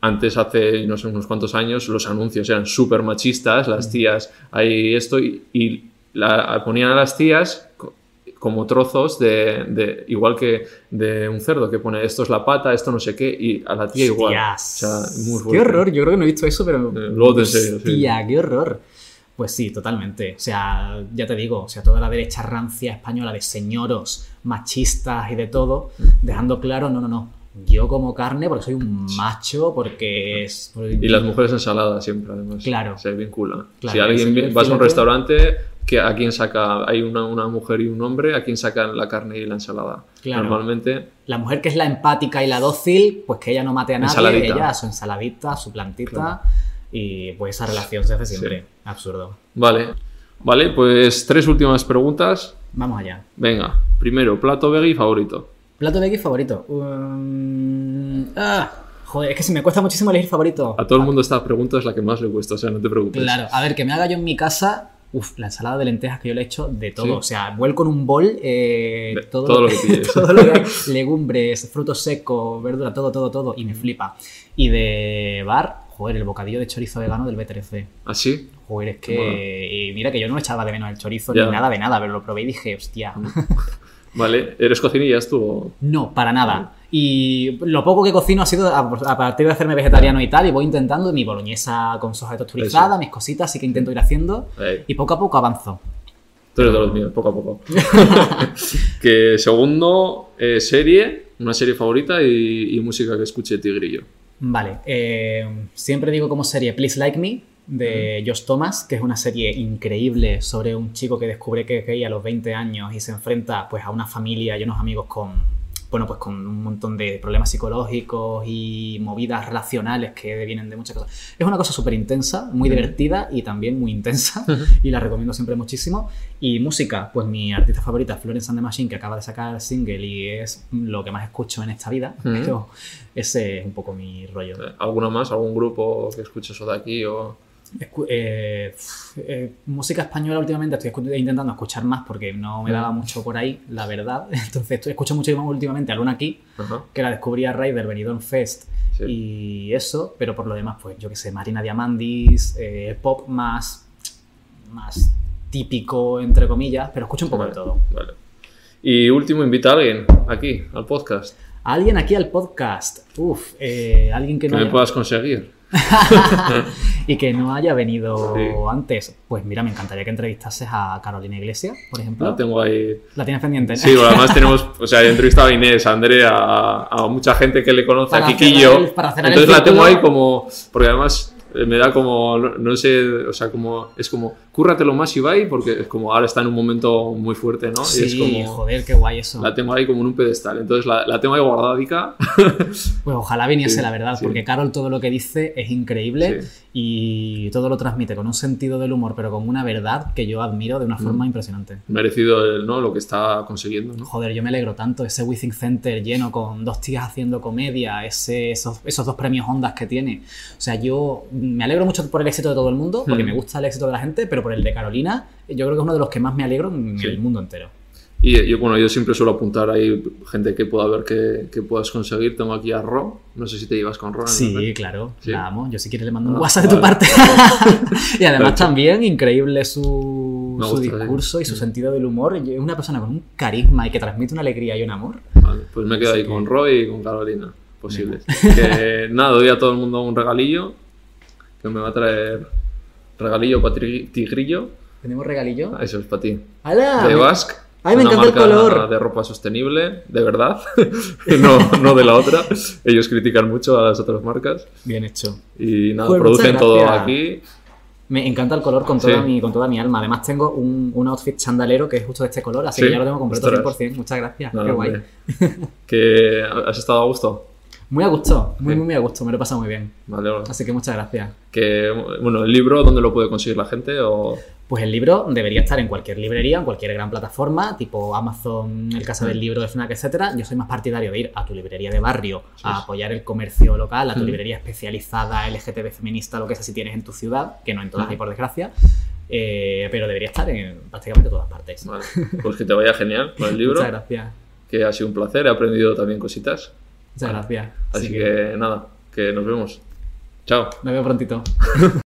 antes, hace no sé, unos cuantos años, los anuncios eran súper machistas, las tías, hay esto, y, y la, ponían a las tías co- como trozos de, de- igual que de un cerdo, que pone esto es la pata, esto no sé qué, y a la tía igual. O sea, muy qué horror, yo creo que no he visto eso, pero. Eh, te enseño, sí. Hostia, qué horror. Pues sí, totalmente. O sea, ya te digo, o sea, toda la derecha rancia española de señoros machistas y de todo, dejando claro, no, no, no. Yo como carne porque soy un macho, porque es. Y las mujeres ensaladas siempre, además. Claro. Se vincula. Claro, si alguien el vas a un restaurante, que ¿a quién saca? Hay una, una mujer y un hombre, ¿a quién sacan la carne y la ensalada? Claro. Normalmente, La mujer que es la empática y la dócil, pues que ella no mate a nadie, Ensaladita. ella su ensaladita, su plantita, y pues esa relación se hace siempre. Absurdo. vale. Vale, pues tres últimas preguntas. Vamos allá. Venga, primero, plato veggie favorito. Plato veggie favorito. Um, ah, joder, es que se me cuesta muchísimo elegir favorito. A todo el mundo esta pregunta es la que más le cuesta, o sea, no te preocupes. Claro, a ver, que me haga yo en mi casa. Uf, la ensalada de lentejas que yo le he hecho de todo. Sí. O sea, vuelco en un bol eh, todo lo que pilles. todo lo que hay. Legumbres, frutos secos, verdura, todo, todo, todo. Y me flipa. Y de bar, joder, el bocadillo de chorizo vegano del B13. ¿Así? Joder, es que. Y mira que yo no echaba de menos el chorizo Ya. ni nada de nada, pero lo probé y dije, hostia. Vale, ¿eres cocinillas tú? No, para nada. Y lo poco que cocino ha sido a, a partir de hacerme vegetariano y tal, y voy intentando mi boloñesa con soja texturizada, mis cositas, sí que intento ir haciendo, Ahí. y poco a poco avanzo. Tú eres de los míos, poco a poco. que segundo, eh, serie, una serie favorita y, y música que escuche Tigrillo. Vale, eh, siempre digo como serie Please Like Me de Josh Thomas, que es una serie increíble sobre un chico que descubre que es gay a los 20 años y se enfrenta pues a una familia y unos amigos con bueno, pues con un montón de problemas psicológicos y movidas relacionales que vienen de muchas cosas. Es una cosa súper intensa, muy divertida y también muy intensa y la recomiendo siempre muchísimo. Y música, pues mi artista favorita, Florence and the Machine, que acaba de sacar single y es lo que más escucho en esta vida, pero ese es un poco mi rollo. ¿Alguna más? ¿Algún grupo que escuches o de aquí? O... Eh, eh, música española últimamente estoy escu- intentando escuchar más porque no me daba mucho por ahí, la verdad. Entonces estoy, escucho mucho más últimamente a Luna aquí, que la descubrí a raíz del Benidorm Fest Sí. y eso, pero por lo demás, pues yo que sé, Marina Diamandis, eh, pop más, más típico, entre comillas, pero escucho un poco de todo. Vale. Y último, invita a alguien aquí, al podcast, Alguien aquí al podcast, uff, eh, alguien que que no me haya- puedas conseguir. y que no haya venido Sí. antes. Pues mira, me encantaría que entrevistases a Carolina Iglesias, por ejemplo. La tengo ahí. La tienes pendiente. Sí, bueno, además tenemos, o sea, he entrevistado a Inés, a Andrea, a, a mucha gente que le conoce, Para a Kikillo. el- para el Entonces la tengo ahí como, porque además me da como, no, sé, o sea, como, es como, cúrratelo más Ibai, porque es como ahora está en un momento muy fuerte, ¿no? Sí, y es como, joder, qué guay eso. la tengo ahí como en un pedestal. Entonces la, la tengo ahí guardadica. Pues ojalá viniese Sí, la verdad, sí. porque Carol todo lo que dice es increíble Sí. y todo lo transmite con un sentido del humor, pero con una verdad que yo admiro de una Mm. forma impresionante. Merecido el, ¿no? lo que está consiguiendo, ¿no? Joder, yo me alegro tanto. Ese Withing Center lleno con dos tías haciendo comedia, ese, esos, esos dos premios Ondas que tiene. O sea, yo me alegro mucho por el éxito de todo el mundo, porque Hmm. me gusta el éxito de la gente, pero por el de Carolina, yo creo que es uno de los que más me alegro en Sí. el mundo entero. Y yo, bueno, yo siempre suelo apuntar ahí gente que pueda ver que, que puedas conseguir. Tengo aquí a Ro. No sé si te llevas con Ro. en Sí, claro, Sí. la amo. Yo si quieres le mando un Ah, WhatsApp de tu parte. y además también increíble su, su discurso y su sentido del humor. Es una persona con un carisma y que transmite una alegría y un amor. Vale, pues me quedo Así ahí que- con Roy y con Carolina, posibles. Que nada, doy a todo el mundo un regalillo que me va a traer regalillo para Tigrillo. ¿Tenemos regalillo? Ah, Eso es para ti. ¡Hala! De Basque. Ay, me encanta el color. de ropa sostenible, de verdad, no, no de la otra. Ellos critican mucho a las otras marcas Bien hecho. y nada, producen todo aquí. Me encanta el color con toda, Sí. mi, con toda mi alma. Además tengo un, un outfit chandalero que es justo de este color, así Sí, que ya lo tengo completo ostras. 100%. Muchas gracias. Qué guay. que has estado a gusto. Muy a gusto, muy, Sí. muy, muy a gusto. Me lo he pasado muy bien. Vale, bueno. Así que muchas gracias. Que, bueno, el libro, ¿dónde lo puede conseguir la gente? O... Pues el libro debería estar en cualquier librería, en cualquier gran plataforma, tipo Amazon, el Casa del Libro de FNAC, etcétera. Yo soy más partidario de ir a tu librería de barrio Sí, a apoyar el comercio local, a tu librería especializada, LGTB feminista, lo que sea si tienes en tu ciudad, que no en todas hay por desgracia. Eh, pero debería estar en prácticamente todas partes. Vale. Pues que te vaya genial con el libro, Muchas gracias. que ha sido un placer, he aprendido también cositas. Muchas gracias. Así que nada, que nos vemos. Chao. me veo prontito.